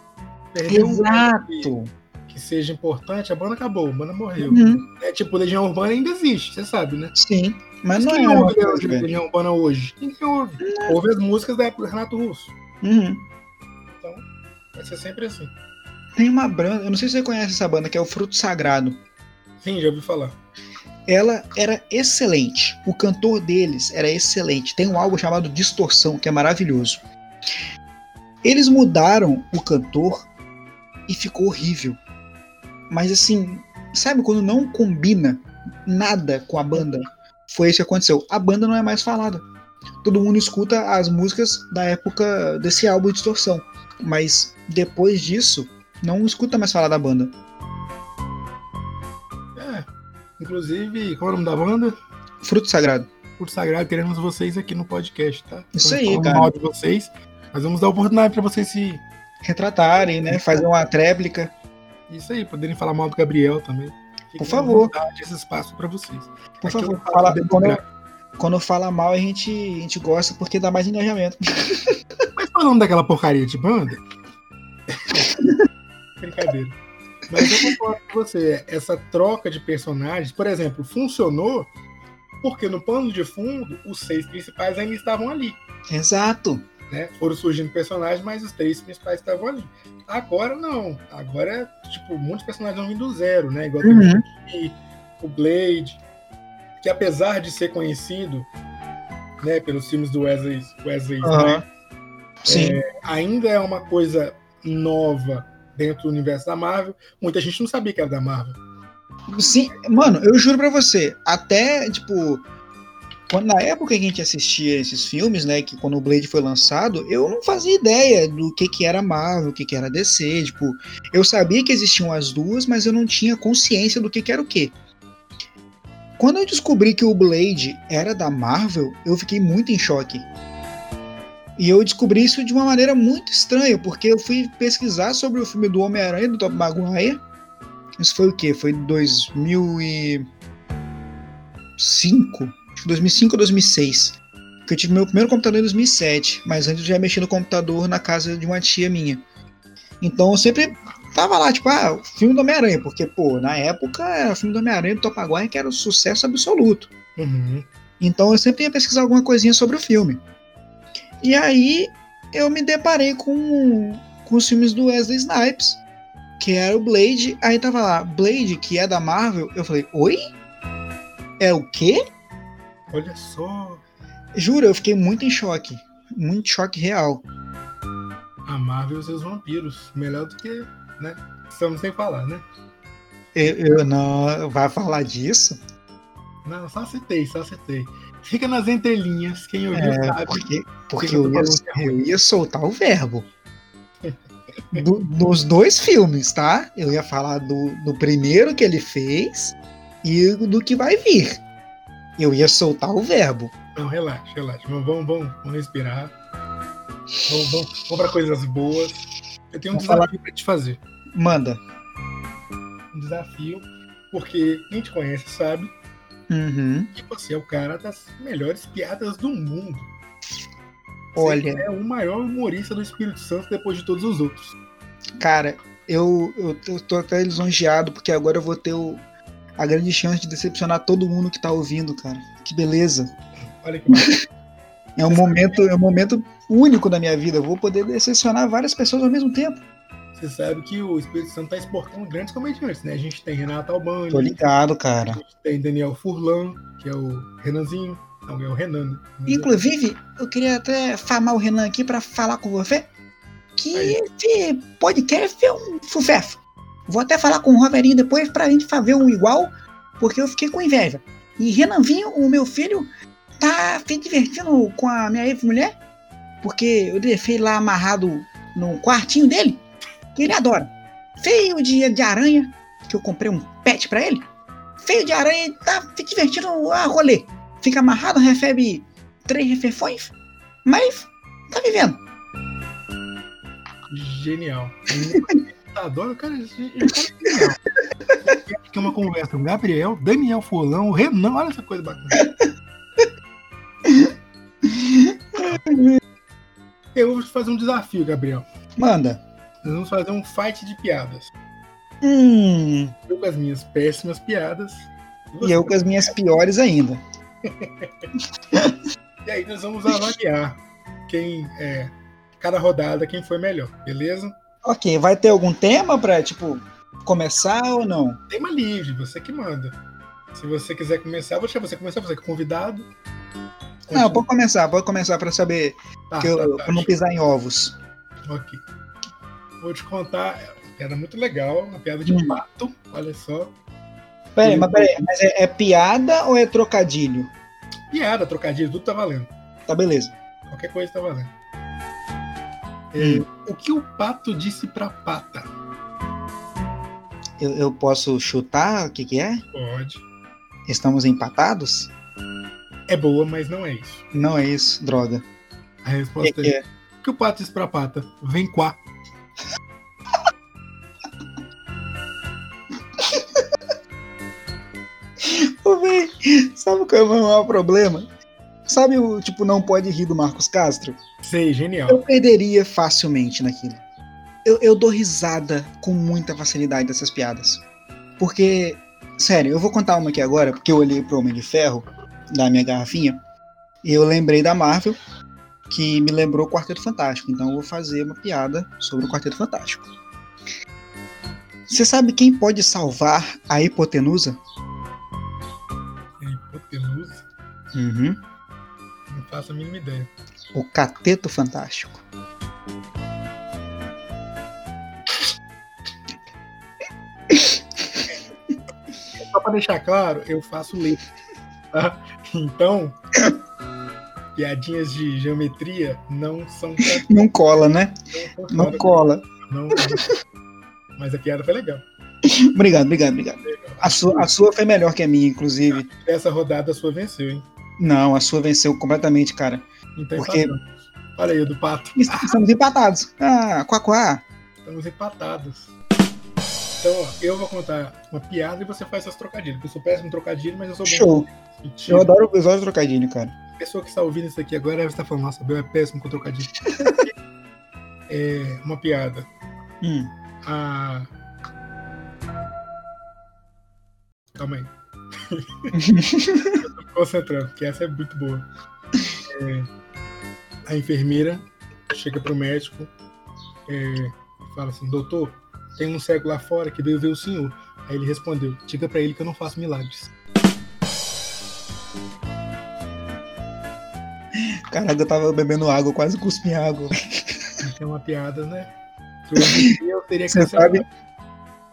Speaker 3: Perdeu Exato.
Speaker 1: Um que, que, seja importante, a banda acabou, a banda morreu. Uhum. É tipo, Legião Urbana ainda existe, você sabe, né?
Speaker 3: Sim. Mas, mas
Speaker 1: não quem é ouve Legião, Legião Urbana hoje? Quem ouve? Não. Ouve as músicas da época do Renato Russo.
Speaker 3: Uhum.
Speaker 1: Então, vai ser sempre assim.
Speaker 3: Tem uma banda, eu não sei se você conhece essa banda, que é o Fruto Sagrado.
Speaker 1: Sim, já ouvi falar.
Speaker 3: Ela era excelente. O cantor deles era excelente. Tem um álbum chamado Distorção, que é maravilhoso. Eles mudaram o cantor e ficou horrível. Mas assim, sabe quando não combina nada com a banda? Foi isso que aconteceu. A banda não é mais falada. Todo mundo escuta as músicas da época desse álbum Distorção. Mas depois disso, não escuta mais falar da banda.
Speaker 1: Inclusive, qual é o nome da banda?
Speaker 3: Fruto Sagrado.
Speaker 1: Fruto Sagrado, queremos vocês aqui no podcast, tá?
Speaker 3: Isso aí, cara. Mal
Speaker 1: de vocês, mas vamos dar oportunidade para vocês se
Speaker 3: retratarem, né? Fazer uma tréplica.
Speaker 1: Isso aí, poderem falar mal do Gabriel também.
Speaker 3: Fique Por favor.
Speaker 1: Esse espaço para vocês.
Speaker 3: Por Aqui favor, fala, quando, quando fala mal, a gente, a gente gosta porque dá mais engajamento.
Speaker 1: Mas falando daquela porcaria de banda. Brincadeira. Mas eu concordo com você. Essa troca de personagens, por exemplo, funcionou porque no pano de fundo os seis principais ainda estavam ali.
Speaker 3: Exato.
Speaker 1: Né? Foram surgindo personagens, mas os três principais estavam ali. Agora não. Agora é tipo, muitos personagens vão vindo do zero, né? Igual uhum. o Blade, que apesar de ser conhecido né, pelos filmes do Wesley, Wesley
Speaker 3: uhum. Sim.
Speaker 1: É, ainda é uma coisa nova dentro do universo da Marvel. Muita gente não sabia que era da Marvel.
Speaker 3: Sim, mano, eu juro pra você, até, tipo, quando, na época que a gente assistia esses filmes, né, que quando o Blade foi lançado, eu não fazia ideia do que que era Marvel, o que que era DC, tipo, eu sabia que existiam as duas, mas eu não tinha consciência do que que era o que. Quando eu descobri que o Blade era da Marvel, eu fiquei muito em choque. E eu descobri isso de uma maneira muito estranha, porque eu fui pesquisar sobre o filme do Homem-Aranha, do Top Maguire. Isso foi o quê? Foi 2005? Acho que 2005 ou 2006. Porque eu tive meu primeiro computador em 2007, mas antes eu já mexi no computador na casa de uma tia minha. Então eu sempre tava lá, tipo, ah, o filme do Homem-Aranha, porque, pô, na época era o filme do Homem-Aranha do Top Maguire que era um sucesso absoluto.
Speaker 1: Uhum.
Speaker 3: Então eu sempre ia pesquisar alguma coisinha sobre o filme. E aí eu me deparei com, com os filmes do Wesley Snipes, que era o Blade. Aí tava lá, Blade, que é da Marvel. Eu falei, oi? É o quê?
Speaker 1: Olha só.
Speaker 3: Juro, eu fiquei muito em choque. Muito choque real.
Speaker 1: A Marvel e os seus vampiros. Melhor do que, né? Estamos sem falar, né?
Speaker 3: Eu, eu não. Vai falar disso?
Speaker 1: Não, só citei, só citei. Fica nas entrelinhas, quem ouviu
Speaker 3: é, sabe. Porque, porque eu, ia, eu ia soltar o verbo. Do, dos dois filmes, tá? Eu ia falar do, do primeiro que ele fez e do que vai vir. Eu ia soltar o verbo.
Speaker 1: Não, relaxa, relaxa. Vamos, vamos, vamos, vamos respirar. Vamos, vamos, vamos para coisas boas. Eu tenho um vamos desafio falar... para te fazer.
Speaker 3: Manda.
Speaker 1: Um desafio, porque quem te conhece sabe
Speaker 3: Uhum.
Speaker 1: E você é o cara das melhores piadas do mundo.
Speaker 3: Olha.
Speaker 1: Você é o maior humorista do Espírito Santo depois de todos os outros.
Speaker 3: Cara, eu, eu, eu tô até lisonjeado, porque agora eu vou ter o, a grande chance de decepcionar todo mundo que tá ouvindo, cara. Que beleza.
Speaker 1: Olha que
Speaker 3: é um momento, é um momento único da minha vida. Eu vou poder decepcionar várias pessoas ao mesmo tempo.
Speaker 1: Você sabe que o Espírito Santo tá exportando grandes comediantes, né? A gente tem Renato Albani.
Speaker 3: Tô ligado, cara.
Speaker 1: A gente tem Daniel Furlan, que é o Renanzinho. Não, é o Renan. Né?
Speaker 3: Inclusive, eu queria até famar o Renan aqui pra falar com você que Aí. esse podcast é um sucesso. Vou até falar com o Roverinho depois pra gente fazer um igual, porque eu fiquei com inveja. E Renanzinho, o meu filho, tá se divertindo com a minha ex-mulher, porque eu deixei lá amarrado no quartinho dele, que ele adora. Feio de, de aranha, que eu comprei um pet para ele. Feio de aranha, tá se divertindo a rolê. Fica amarrado, recebe três refeições, mas tá vivendo.
Speaker 1: Genial. Adoro, cara, é genial. Aqui é uma conversa com Gabriel, Daniel Folão, Renan, olha essa coisa bacana. Eu vou fazer um desafio, Gabriel.
Speaker 3: Manda.
Speaker 1: Nós vamos fazer um fight de piadas.
Speaker 3: Hum.
Speaker 1: Eu com as minhas péssimas piadas.
Speaker 3: E, eu com as minhas piores ainda.
Speaker 1: e aí nós vamos avaliar quem é cada rodada quem foi melhor, beleza?
Speaker 3: Ok, vai ter algum tema para tipo começar ou não?
Speaker 1: Tema livre, você que manda. Se você quiser começar, vou deixar você começar, você que é convidado.
Speaker 3: Não, pode começar, pode começar para saber tá, que eu, tá, tá. pra não pisar em ovos.
Speaker 1: Ok. Vou te contar uma piada muito legal, uma piada de hum. pato, olha só.
Speaker 3: Peraí, mas peraí, mas é, é, piada ou é trocadilho?
Speaker 1: Piada, trocadilho, tudo tá valendo.
Speaker 3: Tá beleza.
Speaker 1: Qualquer coisa tá valendo. É, hum. O que o pato disse pra pata?
Speaker 3: Eu, eu posso chutar o que, que é?
Speaker 1: Pode.
Speaker 3: Estamos empatados?
Speaker 1: É boa, mas não é isso.
Speaker 3: Não é isso, droga.
Speaker 1: A resposta que é, que é: O que o pato disse pra pata? Vem quá.
Speaker 3: Ô, véi, sabe qual é o maior problema? Sabe o tipo não pode rir do Marcos Castro?
Speaker 1: Sei, genial.
Speaker 3: Eu perderia facilmente naquilo. Eu, eu dou risada com muita facilidade dessas piadas. Porque, sério, eu vou contar uma aqui agora, porque eu olhei pro Homem de Ferro, da minha garrafinha, e eu lembrei da Marvel, que me lembrou o Quarteto Fantástico. Então eu vou fazer uma piada sobre o Quarteto Fantástico. Você sabe quem pode salvar a hipotenusa?
Speaker 1: A hipotenusa?
Speaker 3: Uhum.
Speaker 1: Não faço a mínima ideia.
Speaker 3: O Cateto Fantástico.
Speaker 1: Só para deixar claro, eu faço letra. Tá? Então, piadinhas de geometria não são.
Speaker 3: Não cola, né? Não, não cola. Não,
Speaker 1: mas a piada foi legal.
Speaker 3: Obrigado, obrigado, obrigado. A sua, a sua foi melhor que a minha, inclusive.
Speaker 1: Essa rodada a sua venceu, hein?
Speaker 3: Não, a sua venceu completamente, cara.
Speaker 1: Então, porque... Olha aí, do pato.
Speaker 3: Estamos empatados. Ah, quá, quá.
Speaker 1: Estamos empatados. Então, ó, eu vou contar uma piada e você faz seus trocadilhos. Eu sou péssimo trocadilho, mas eu sou bom.
Speaker 3: Show. Eu adoro o episódio de trocadilho, cara.
Speaker 1: Pessoa que está ouvindo isso aqui agora estar falando, nossa, Bel é péssimo com trocadilho. é uma piada.
Speaker 3: Hum.
Speaker 1: A... Calma aí. eu tô concentrando, porque essa é muito boa. É, a enfermeira chega pro médico é, e fala assim, doutor, tem um cego lá fora que veio ver o senhor. Aí ele respondeu, diga para ele que eu não faço milagres.
Speaker 3: Caraca, eu tava bebendo água, quase cuspi água.
Speaker 1: É uma piada, né? Eu teria que
Speaker 3: Você sabe,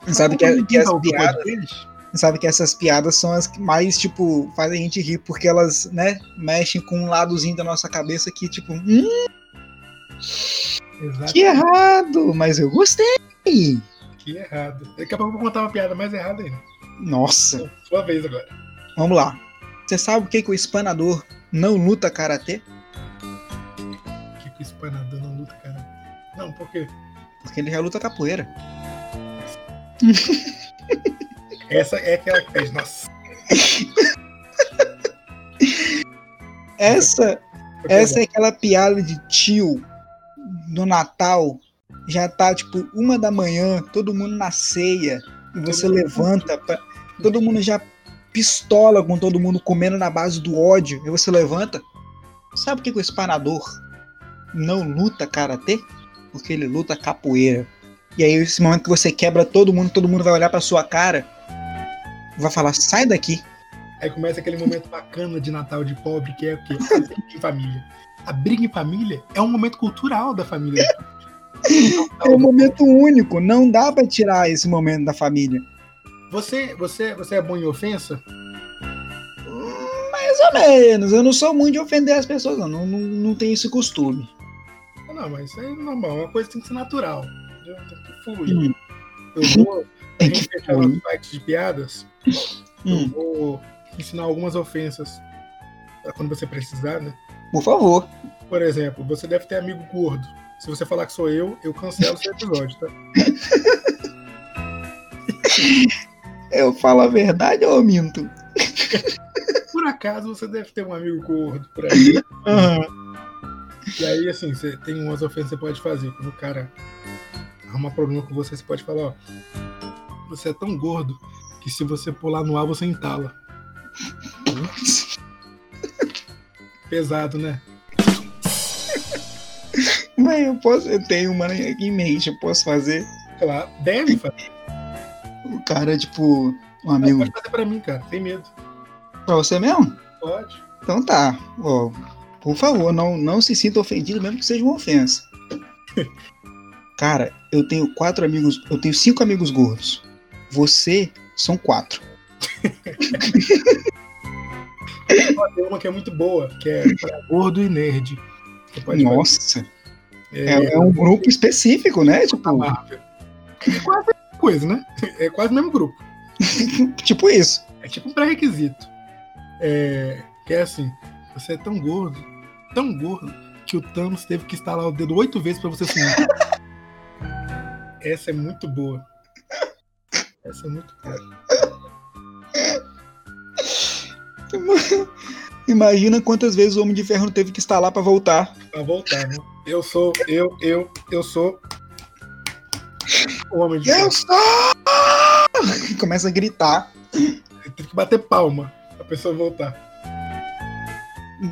Speaker 3: sabe que, que as piadas sabe que essas piadas são as que mais, tipo, fazem a gente rir, porque elas, né, mexem com um ladozinho da nossa cabeça que, tipo, hum, que errado, mas eu gostei.
Speaker 1: Que errado. Daqui a pouco eu vou contar uma piada mais errada ainda.
Speaker 3: Nossa.
Speaker 1: Sua vez agora.
Speaker 3: Vamos lá. Você sabe o que, que o espanador não luta karatê?
Speaker 1: Não, por quê?
Speaker 3: Porque ele já luta capoeira.
Speaker 1: Essa é aquela que fez, nossa.
Speaker 3: essa, essa é aquela piada de tio no Natal. Já tá tipo uma da manhã, todo mundo na ceia, e você todo levanta, pra, todo mundo já pistola com todo mundo comendo na base do ódio, e você levanta. Sabe por que, que o espanador não luta karatê? Porque ele luta capoeira. E aí, esse momento que você quebra todo mundo, todo mundo vai olhar pra sua cara, vai falar, sai daqui.
Speaker 1: Aí começa aquele momento bacana de Natal de pobre, que é o quê? A briga em família. A briga em família é um momento cultural da família.
Speaker 3: É um momento único, não dá pra tirar esse momento da família.
Speaker 1: Você, você, você é bom em ofensa?
Speaker 3: Mais ou menos, eu não sou muito de ofender as pessoas, não, não, não tenho esse costume.
Speaker 1: Não, mas isso é normal, uma coisa tem que ser natural. entendeu? Tem que fluir.
Speaker 3: Hum.
Speaker 1: Eu vou,
Speaker 3: que
Speaker 1: fechar o site de piadas, eu
Speaker 3: Hum,
Speaker 1: vou ensinar algumas ofensas pra quando você precisar, né?
Speaker 3: por favor.
Speaker 1: Por exemplo, você deve ter amigo gordo. Se você falar que sou eu, eu cancelo seu episódio, tá?
Speaker 3: Eu falo a verdade ou eu minto?
Speaker 1: Por acaso você deve ter um amigo gordo por aí.
Speaker 3: Aham.
Speaker 1: E aí, assim, você tem umas ofensas que você pode fazer. Quando o cara arruma problema com você, você pode falar, ó. Você é tão gordo que se você pular no ar, você entala. Pesado, né?
Speaker 3: Mas eu posso, eu tenho uma aqui em mente, eu posso fazer.
Speaker 1: Claro, deve fazer.
Speaker 3: O cara, tipo, um amigo.
Speaker 1: Pode fazer pra mim, cara. Sem medo.
Speaker 3: Pra você mesmo?
Speaker 1: Pode.
Speaker 3: Então tá. Ó, por favor, não, não se sinta ofendido, mesmo que seja uma ofensa. Cara, eu tenho quatro amigos. Eu tenho cinco amigos gordos. Você são quatro.
Speaker 1: Tem uma que é muito boa, que é gordo e nerd.
Speaker 3: Nossa.
Speaker 1: fazer.
Speaker 3: É, é um grupo específico, né?
Speaker 1: da
Speaker 3: Tipo.
Speaker 1: É quase a mesma coisa, né? É quase o mesmo grupo.
Speaker 3: tipo isso.
Speaker 1: É tipo um pré-requisito. É, que é assim, você é tão gordo, tão gordo, que o Thanos teve que instalar o dedo oito vezes pra você sumir. Essa é muito boa. Essa é muito boa.
Speaker 3: Imagina quantas vezes o Homem de Ferro não teve que instalar pra voltar.
Speaker 1: Pra voltar, né? Eu sou, eu, eu, eu sou o homem de
Speaker 3: Eu
Speaker 1: ferro.
Speaker 3: sou! Começa a gritar.
Speaker 1: Tem que bater palma pra pessoa voltar.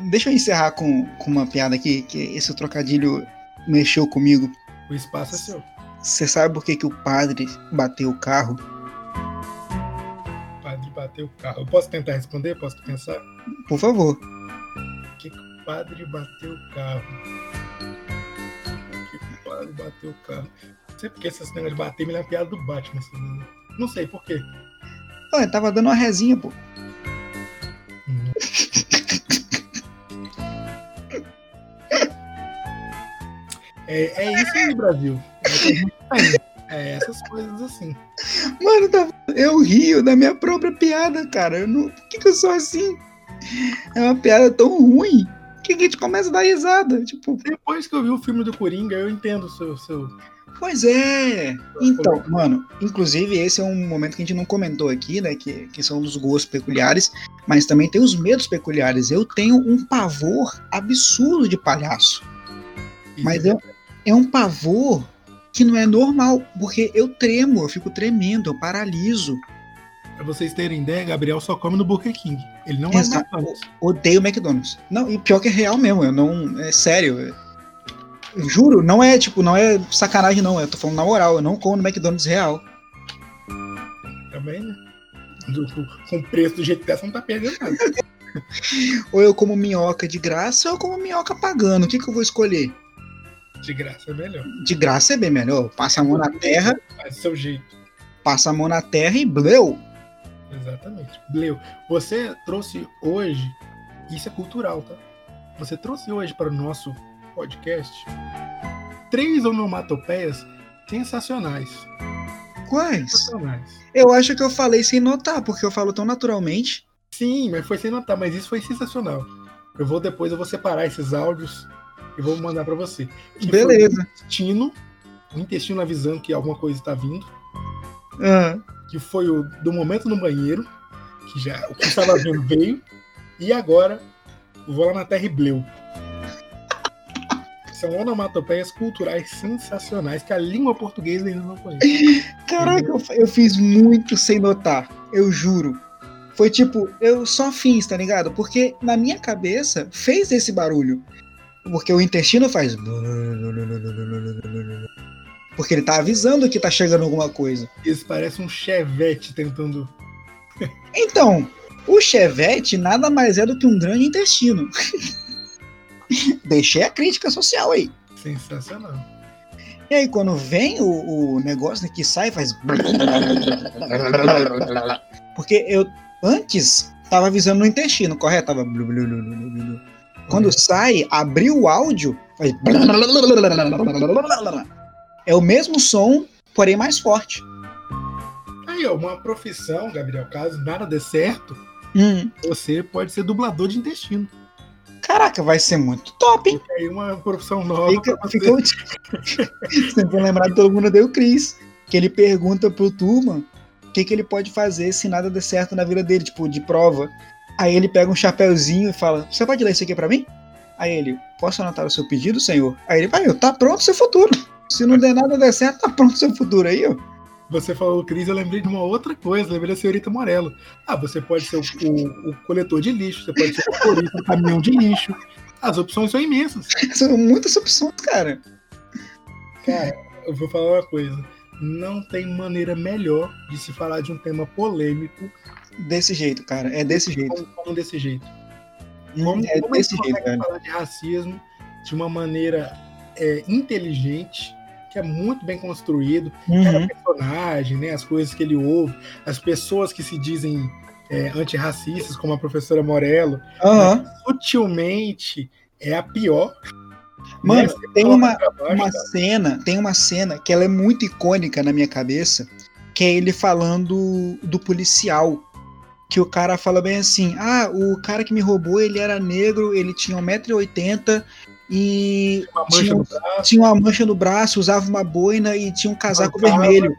Speaker 3: Deixa eu encerrar com, com uma piada aqui, que esse trocadilho mexeu comigo.
Speaker 1: O espaço é seu.
Speaker 3: Você sabe por que, que o padre bateu o carro?
Speaker 1: O padre bateu o carro. Eu posso tentar responder? Posso pensar?
Speaker 3: Por favor.
Speaker 1: Por que, que o padre bateu o carro? Por que, que o padre bateu o carro? Não sei porque essas negócios de bater me lembra a piada do Batman. Assim. Não sei por quê.
Speaker 3: Olha, tava dando uma resinha, pô.
Speaker 1: É, é isso aí, Brasil. É. É essas coisas assim.
Speaker 3: Mano, tava- eu rio da minha própria piada, cara. Eu não... Por que, que eu sou assim? É uma piada tão ruim que a gente começa a dar risada. Tipo,
Speaker 1: Depois que eu vi o filme do Coringa, eu entendo o seu. seu...
Speaker 3: Pois é. Então, mano, inclusive esse é um momento que a gente não comentou aqui, né? Que, que são os gostos peculiares, mas também tem os medos peculiares. Eu tenho um pavor absurdo de palhaço. Mas é, é um pavor que não é normal, porque eu tremo, eu fico tremendo, eu paraliso.
Speaker 1: Pra vocês terem ideia, Gabriel só come no Burger King. Ele não
Speaker 3: Exato.
Speaker 1: é McDonald's.
Speaker 3: Odeio McDonald's. Não, e pior que é real mesmo, eu não. É sério. eu juro, não é tipo, não é sacanagem, não. Eu tô falando na moral, eu não como no McDonald's real.
Speaker 1: Também, né? Do- com, com o preço do jeito que tá, você não tá perdendo nada.
Speaker 3: Ou eu como minhoca de graça ou eu como minhoca pagando. O que, que eu vou escolher?
Speaker 1: De graça é melhor.
Speaker 3: De graça é bem melhor. Passa a mão na terra,
Speaker 1: Faz do seu jeito.
Speaker 3: passa a mão na terra e bleu.
Speaker 1: Exatamente. Leo, você trouxe hoje, isso é cultural, tá? Você trouxe hoje para o nosso podcast três onomatopeias sensacionais.
Speaker 3: Quais?
Speaker 1: Sensacionais.
Speaker 3: Eu acho que eu falei sem notar, porque eu falo tão naturalmente.
Speaker 1: Sim, mas foi sem notar, mas isso foi sensacional. Eu vou depois, eu vou separar esses áudios e vou mandar para você. Que
Speaker 3: Beleza.
Speaker 1: o intestino, o intestino avisando que alguma coisa está vindo.
Speaker 3: Ah,
Speaker 1: que foi o do momento no banheiro, que já o que estava vindo veio, e agora Vou lá na Terra e Bleu. São onomatopeias culturais sensacionais que a língua portuguesa ainda não conhece.
Speaker 3: caraca, eu, eu fiz muito sem notar. Eu juro. Foi tipo, eu só fiz, tá ligado? Porque na minha cabeça fez esse barulho. Porque o intestino faz. Porque ele tá avisando que tá chegando alguma coisa.
Speaker 1: Isso parece um chevette tentando.
Speaker 3: Então, o chevette nada mais é do que um grande intestino. Deixei a crítica social aí.
Speaker 1: Sensacional.
Speaker 3: E aí, quando vem o, o negócio que sai, faz. Porque eu antes tava avisando no intestino, correto? Tava. Quando sai, abriu o áudio, faz. É o mesmo som, porém mais forte.
Speaker 1: Aí, ó, uma profissão, Gabriel, caso nada dê certo,
Speaker 3: Hum.
Speaker 1: você pode ser dublador de intestino.
Speaker 3: Caraca, vai ser muito top, hein?
Speaker 1: Aí uma profissão nova.
Speaker 3: Fica, fica o... Sempre lembrar que todo mundo deu o Chris. Que ele pergunta pro turma o que, que ele pode fazer se nada der certo na vida dele, tipo, de prova. Aí ele pega um chapéuzinho e fala: Você pode ler isso aqui pra mim? Aí ele, posso anotar o seu pedido, senhor? Aí ele, vai, tá pronto o seu futuro. Se não der nada der certo, tá pronto o seu futuro aí, ó.
Speaker 1: Você falou Cris, eu lembrei de uma outra coisa, lembrei da senhorita Morello. Ah, você pode ser o, o- o coletor de lixo, você pode ser o motorista do caminhão de lixo. As opções são imensas.
Speaker 3: São muitas opções, cara.
Speaker 1: Cara, eu vou falar uma coisa. Não tem maneira melhor de se falar de um tema polêmico
Speaker 3: Desse jeito, cara. É desse jeito.
Speaker 1: como, como desse jeito. Como,
Speaker 3: É
Speaker 1: como
Speaker 3: desse jeito,
Speaker 1: consegue
Speaker 3: velho.
Speaker 1: falar de racismo de uma maneira é, inteligente, que é muito bem construído,
Speaker 3: Uhum.
Speaker 1: personagem, né, as coisas que ele ouve, as pessoas que se dizem é, antirracistas, como a professora Morello,
Speaker 3: Aham.
Speaker 1: sutilmente é a pior.
Speaker 3: Mano,
Speaker 1: né,
Speaker 3: tem uma- uma
Speaker 1: cara.
Speaker 3: cena, tem uma cena que ela é muito icônica na minha cabeça, que é ele falando do policial. Que o cara fala bem assim: Ah, o cara que me roubou, ele era negro, ele tinha 1,80m e
Speaker 1: uma
Speaker 3: tinha,
Speaker 1: no braço,
Speaker 3: tinha uma mancha no braço, usava uma boina e tinha um casaco
Speaker 1: Mancava.
Speaker 3: vermelho.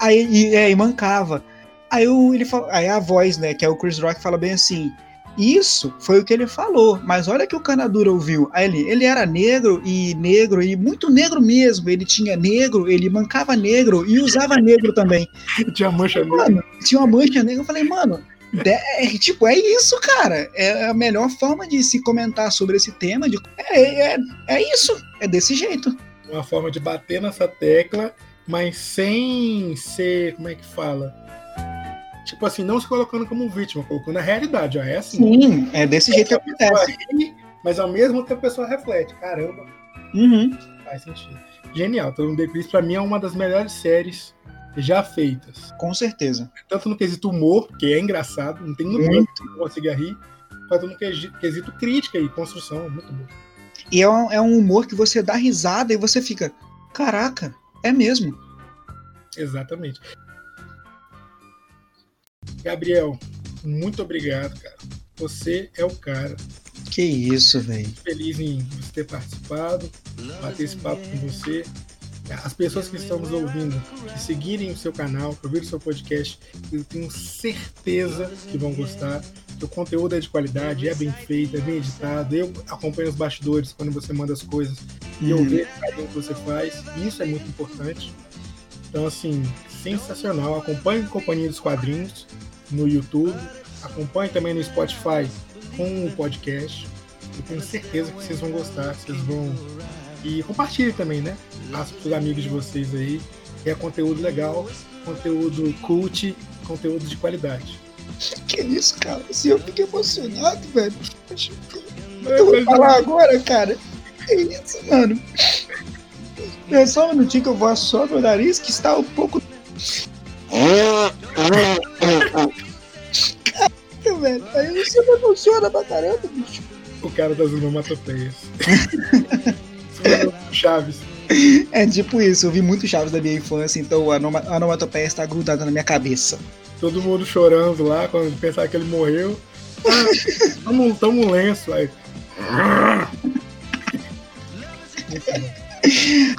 Speaker 3: Aí e, é, e mancava. Aí, o, ele fala, aí a voz, né, que é o Chris Rock, fala bem assim: Isso foi o que ele falou, mas olha que o Canadura ouviu. Aí ele, ele era negro e negro, e muito negro mesmo. Ele tinha negro, ele mancava negro e usava negro também.
Speaker 1: tinha mancha negra.
Speaker 3: Mano, tinha uma mancha negra. Eu falei, mano, é, tipo, é isso, cara. É a melhor forma de se comentar sobre esse tema. De, é, é, é isso, é desse jeito.
Speaker 1: uma forma de bater nessa tecla, mas sem ser, como é que fala? Tipo assim, não se colocando como vítima, colocando a realidade, ó, é assim.
Speaker 3: Sim, é desse jeito que acontece.
Speaker 1: ri, mas ao mesmo tempo a pessoa reflete. Caramba,
Speaker 3: Uhum.
Speaker 1: faz sentido. Genial, Todo Mundo Chris pra mim é uma das melhores séries já feitas.
Speaker 3: Com certeza.
Speaker 1: Tanto no quesito humor, que é engraçado, não tem muito que consiga rir, quanto no quesi- quesito crítica e construção, muito bom.
Speaker 3: E é um, é um humor que você dá risada e você fica, caraca, é mesmo.
Speaker 1: Exatamente. Gabriel, muito obrigado, cara. Você é o cara.
Speaker 3: Que isso, velho.
Speaker 1: Feliz em você ter participado, bater esse papo com você. As pessoas que estão nos ouvindo, que seguirem o seu canal, que ouvirem o seu podcast, eu tenho certeza que vão gostar. O conteúdo é de qualidade, é bem feito, é bem editado. Eu acompanho os bastidores quando você manda as coisas e eu
Speaker 3: Uhum.
Speaker 1: vejo o carinho que você faz. Isso é muito importante. Então, assim, sensacional. Acompanhe a Companhia dos Quadrinhos no YouTube. Acompanhe também no Spotify com o podcast. Eu tenho certeza que vocês vão gostar, que vocês vão. E compartilhe também, né? Passa para os amigos de vocês aí. É conteúdo legal, conteúdo cult, conteúdo de qualidade.
Speaker 3: Que isso, cara? Assim, eu fiquei emocionado, velho. Eu vou falar agora, cara. Que isso, mano? É só um minutinho que eu vou assoar meu nariz, que está um pouco. Caraca, velho. Aí você me emociona pra caramba, bicho.
Speaker 1: O cara das onomatopeias. Chaves.
Speaker 3: É tipo isso, eu vi muito Chaves da minha infância, então a onoma- a onomatopeia está grudada na minha cabeça.
Speaker 1: Todo mundo chorando lá quando pensar que ele morreu. Ah, um- toma um lenço aí.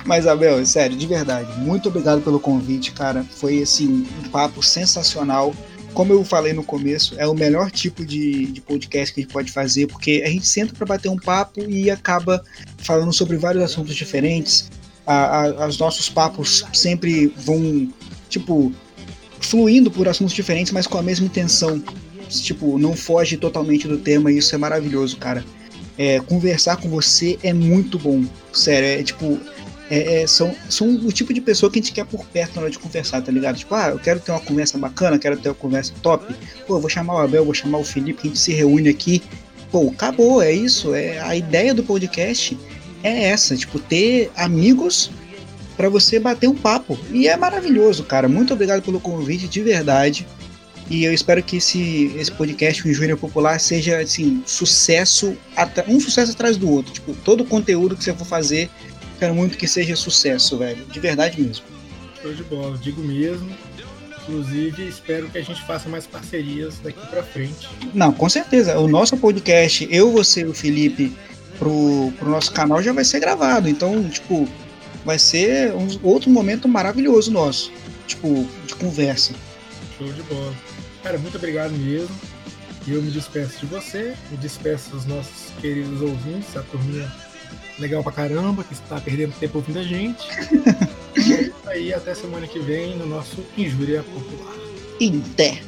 Speaker 3: Mas, Abel, sério, de verdade, muito obrigado pelo convite, cara. Foi, assim, um papo sensacional. Como eu falei no começo, é o melhor tipo de, de podcast que a gente pode fazer, porque a gente senta para bater um papo e acaba falando sobre vários assuntos diferentes. Os nossos papos sempre vão, tipo, fluindo por assuntos diferentes, mas com a mesma intenção. Tipo, não foge totalmente do tema e isso é maravilhoso, cara. É, conversar com você é muito bom. Sério, é tipo, é, é, são, são o tipo de pessoa que a gente quer por perto na hora de conversar, tá ligado? Tipo, ah, eu quero ter uma conversa bacana, quero ter uma conversa top. Pô, eu vou chamar o Abel, vou chamar o Felipe, a gente se reúne aqui. Pô, acabou, é isso. É, a ideia do podcast é essa, tipo, ter amigos para você bater um papo. E é maravilhoso, cara. Muito obrigado pelo convite, de verdade. E eu espero que esse, esse podcast, o Júnior Popular, seja assim, sucesso, um sucesso atrás do outro. Tipo, todo o conteúdo que você for fazer Quero muito que seja sucesso, velho. De verdade mesmo.
Speaker 1: Show de bola, digo mesmo. Inclusive, espero que a gente faça mais parcerias daqui para frente.
Speaker 3: Não, com certeza. O nosso podcast, eu, você e o Felipe, pro, pro nosso canal já vai ser gravado. Então, tipo, vai ser um outro momento maravilhoso nosso. Tipo, de conversa.
Speaker 1: Show de bola. Cara, muito obrigado mesmo. Eu me despeço de você, me despeço dos nossos queridos ouvintes, a turminha legal pra caramba, que está perdendo tempo ouvindo a gente. é isso aí, até semana que vem no nosso Injúria Popular.
Speaker 3: Inter.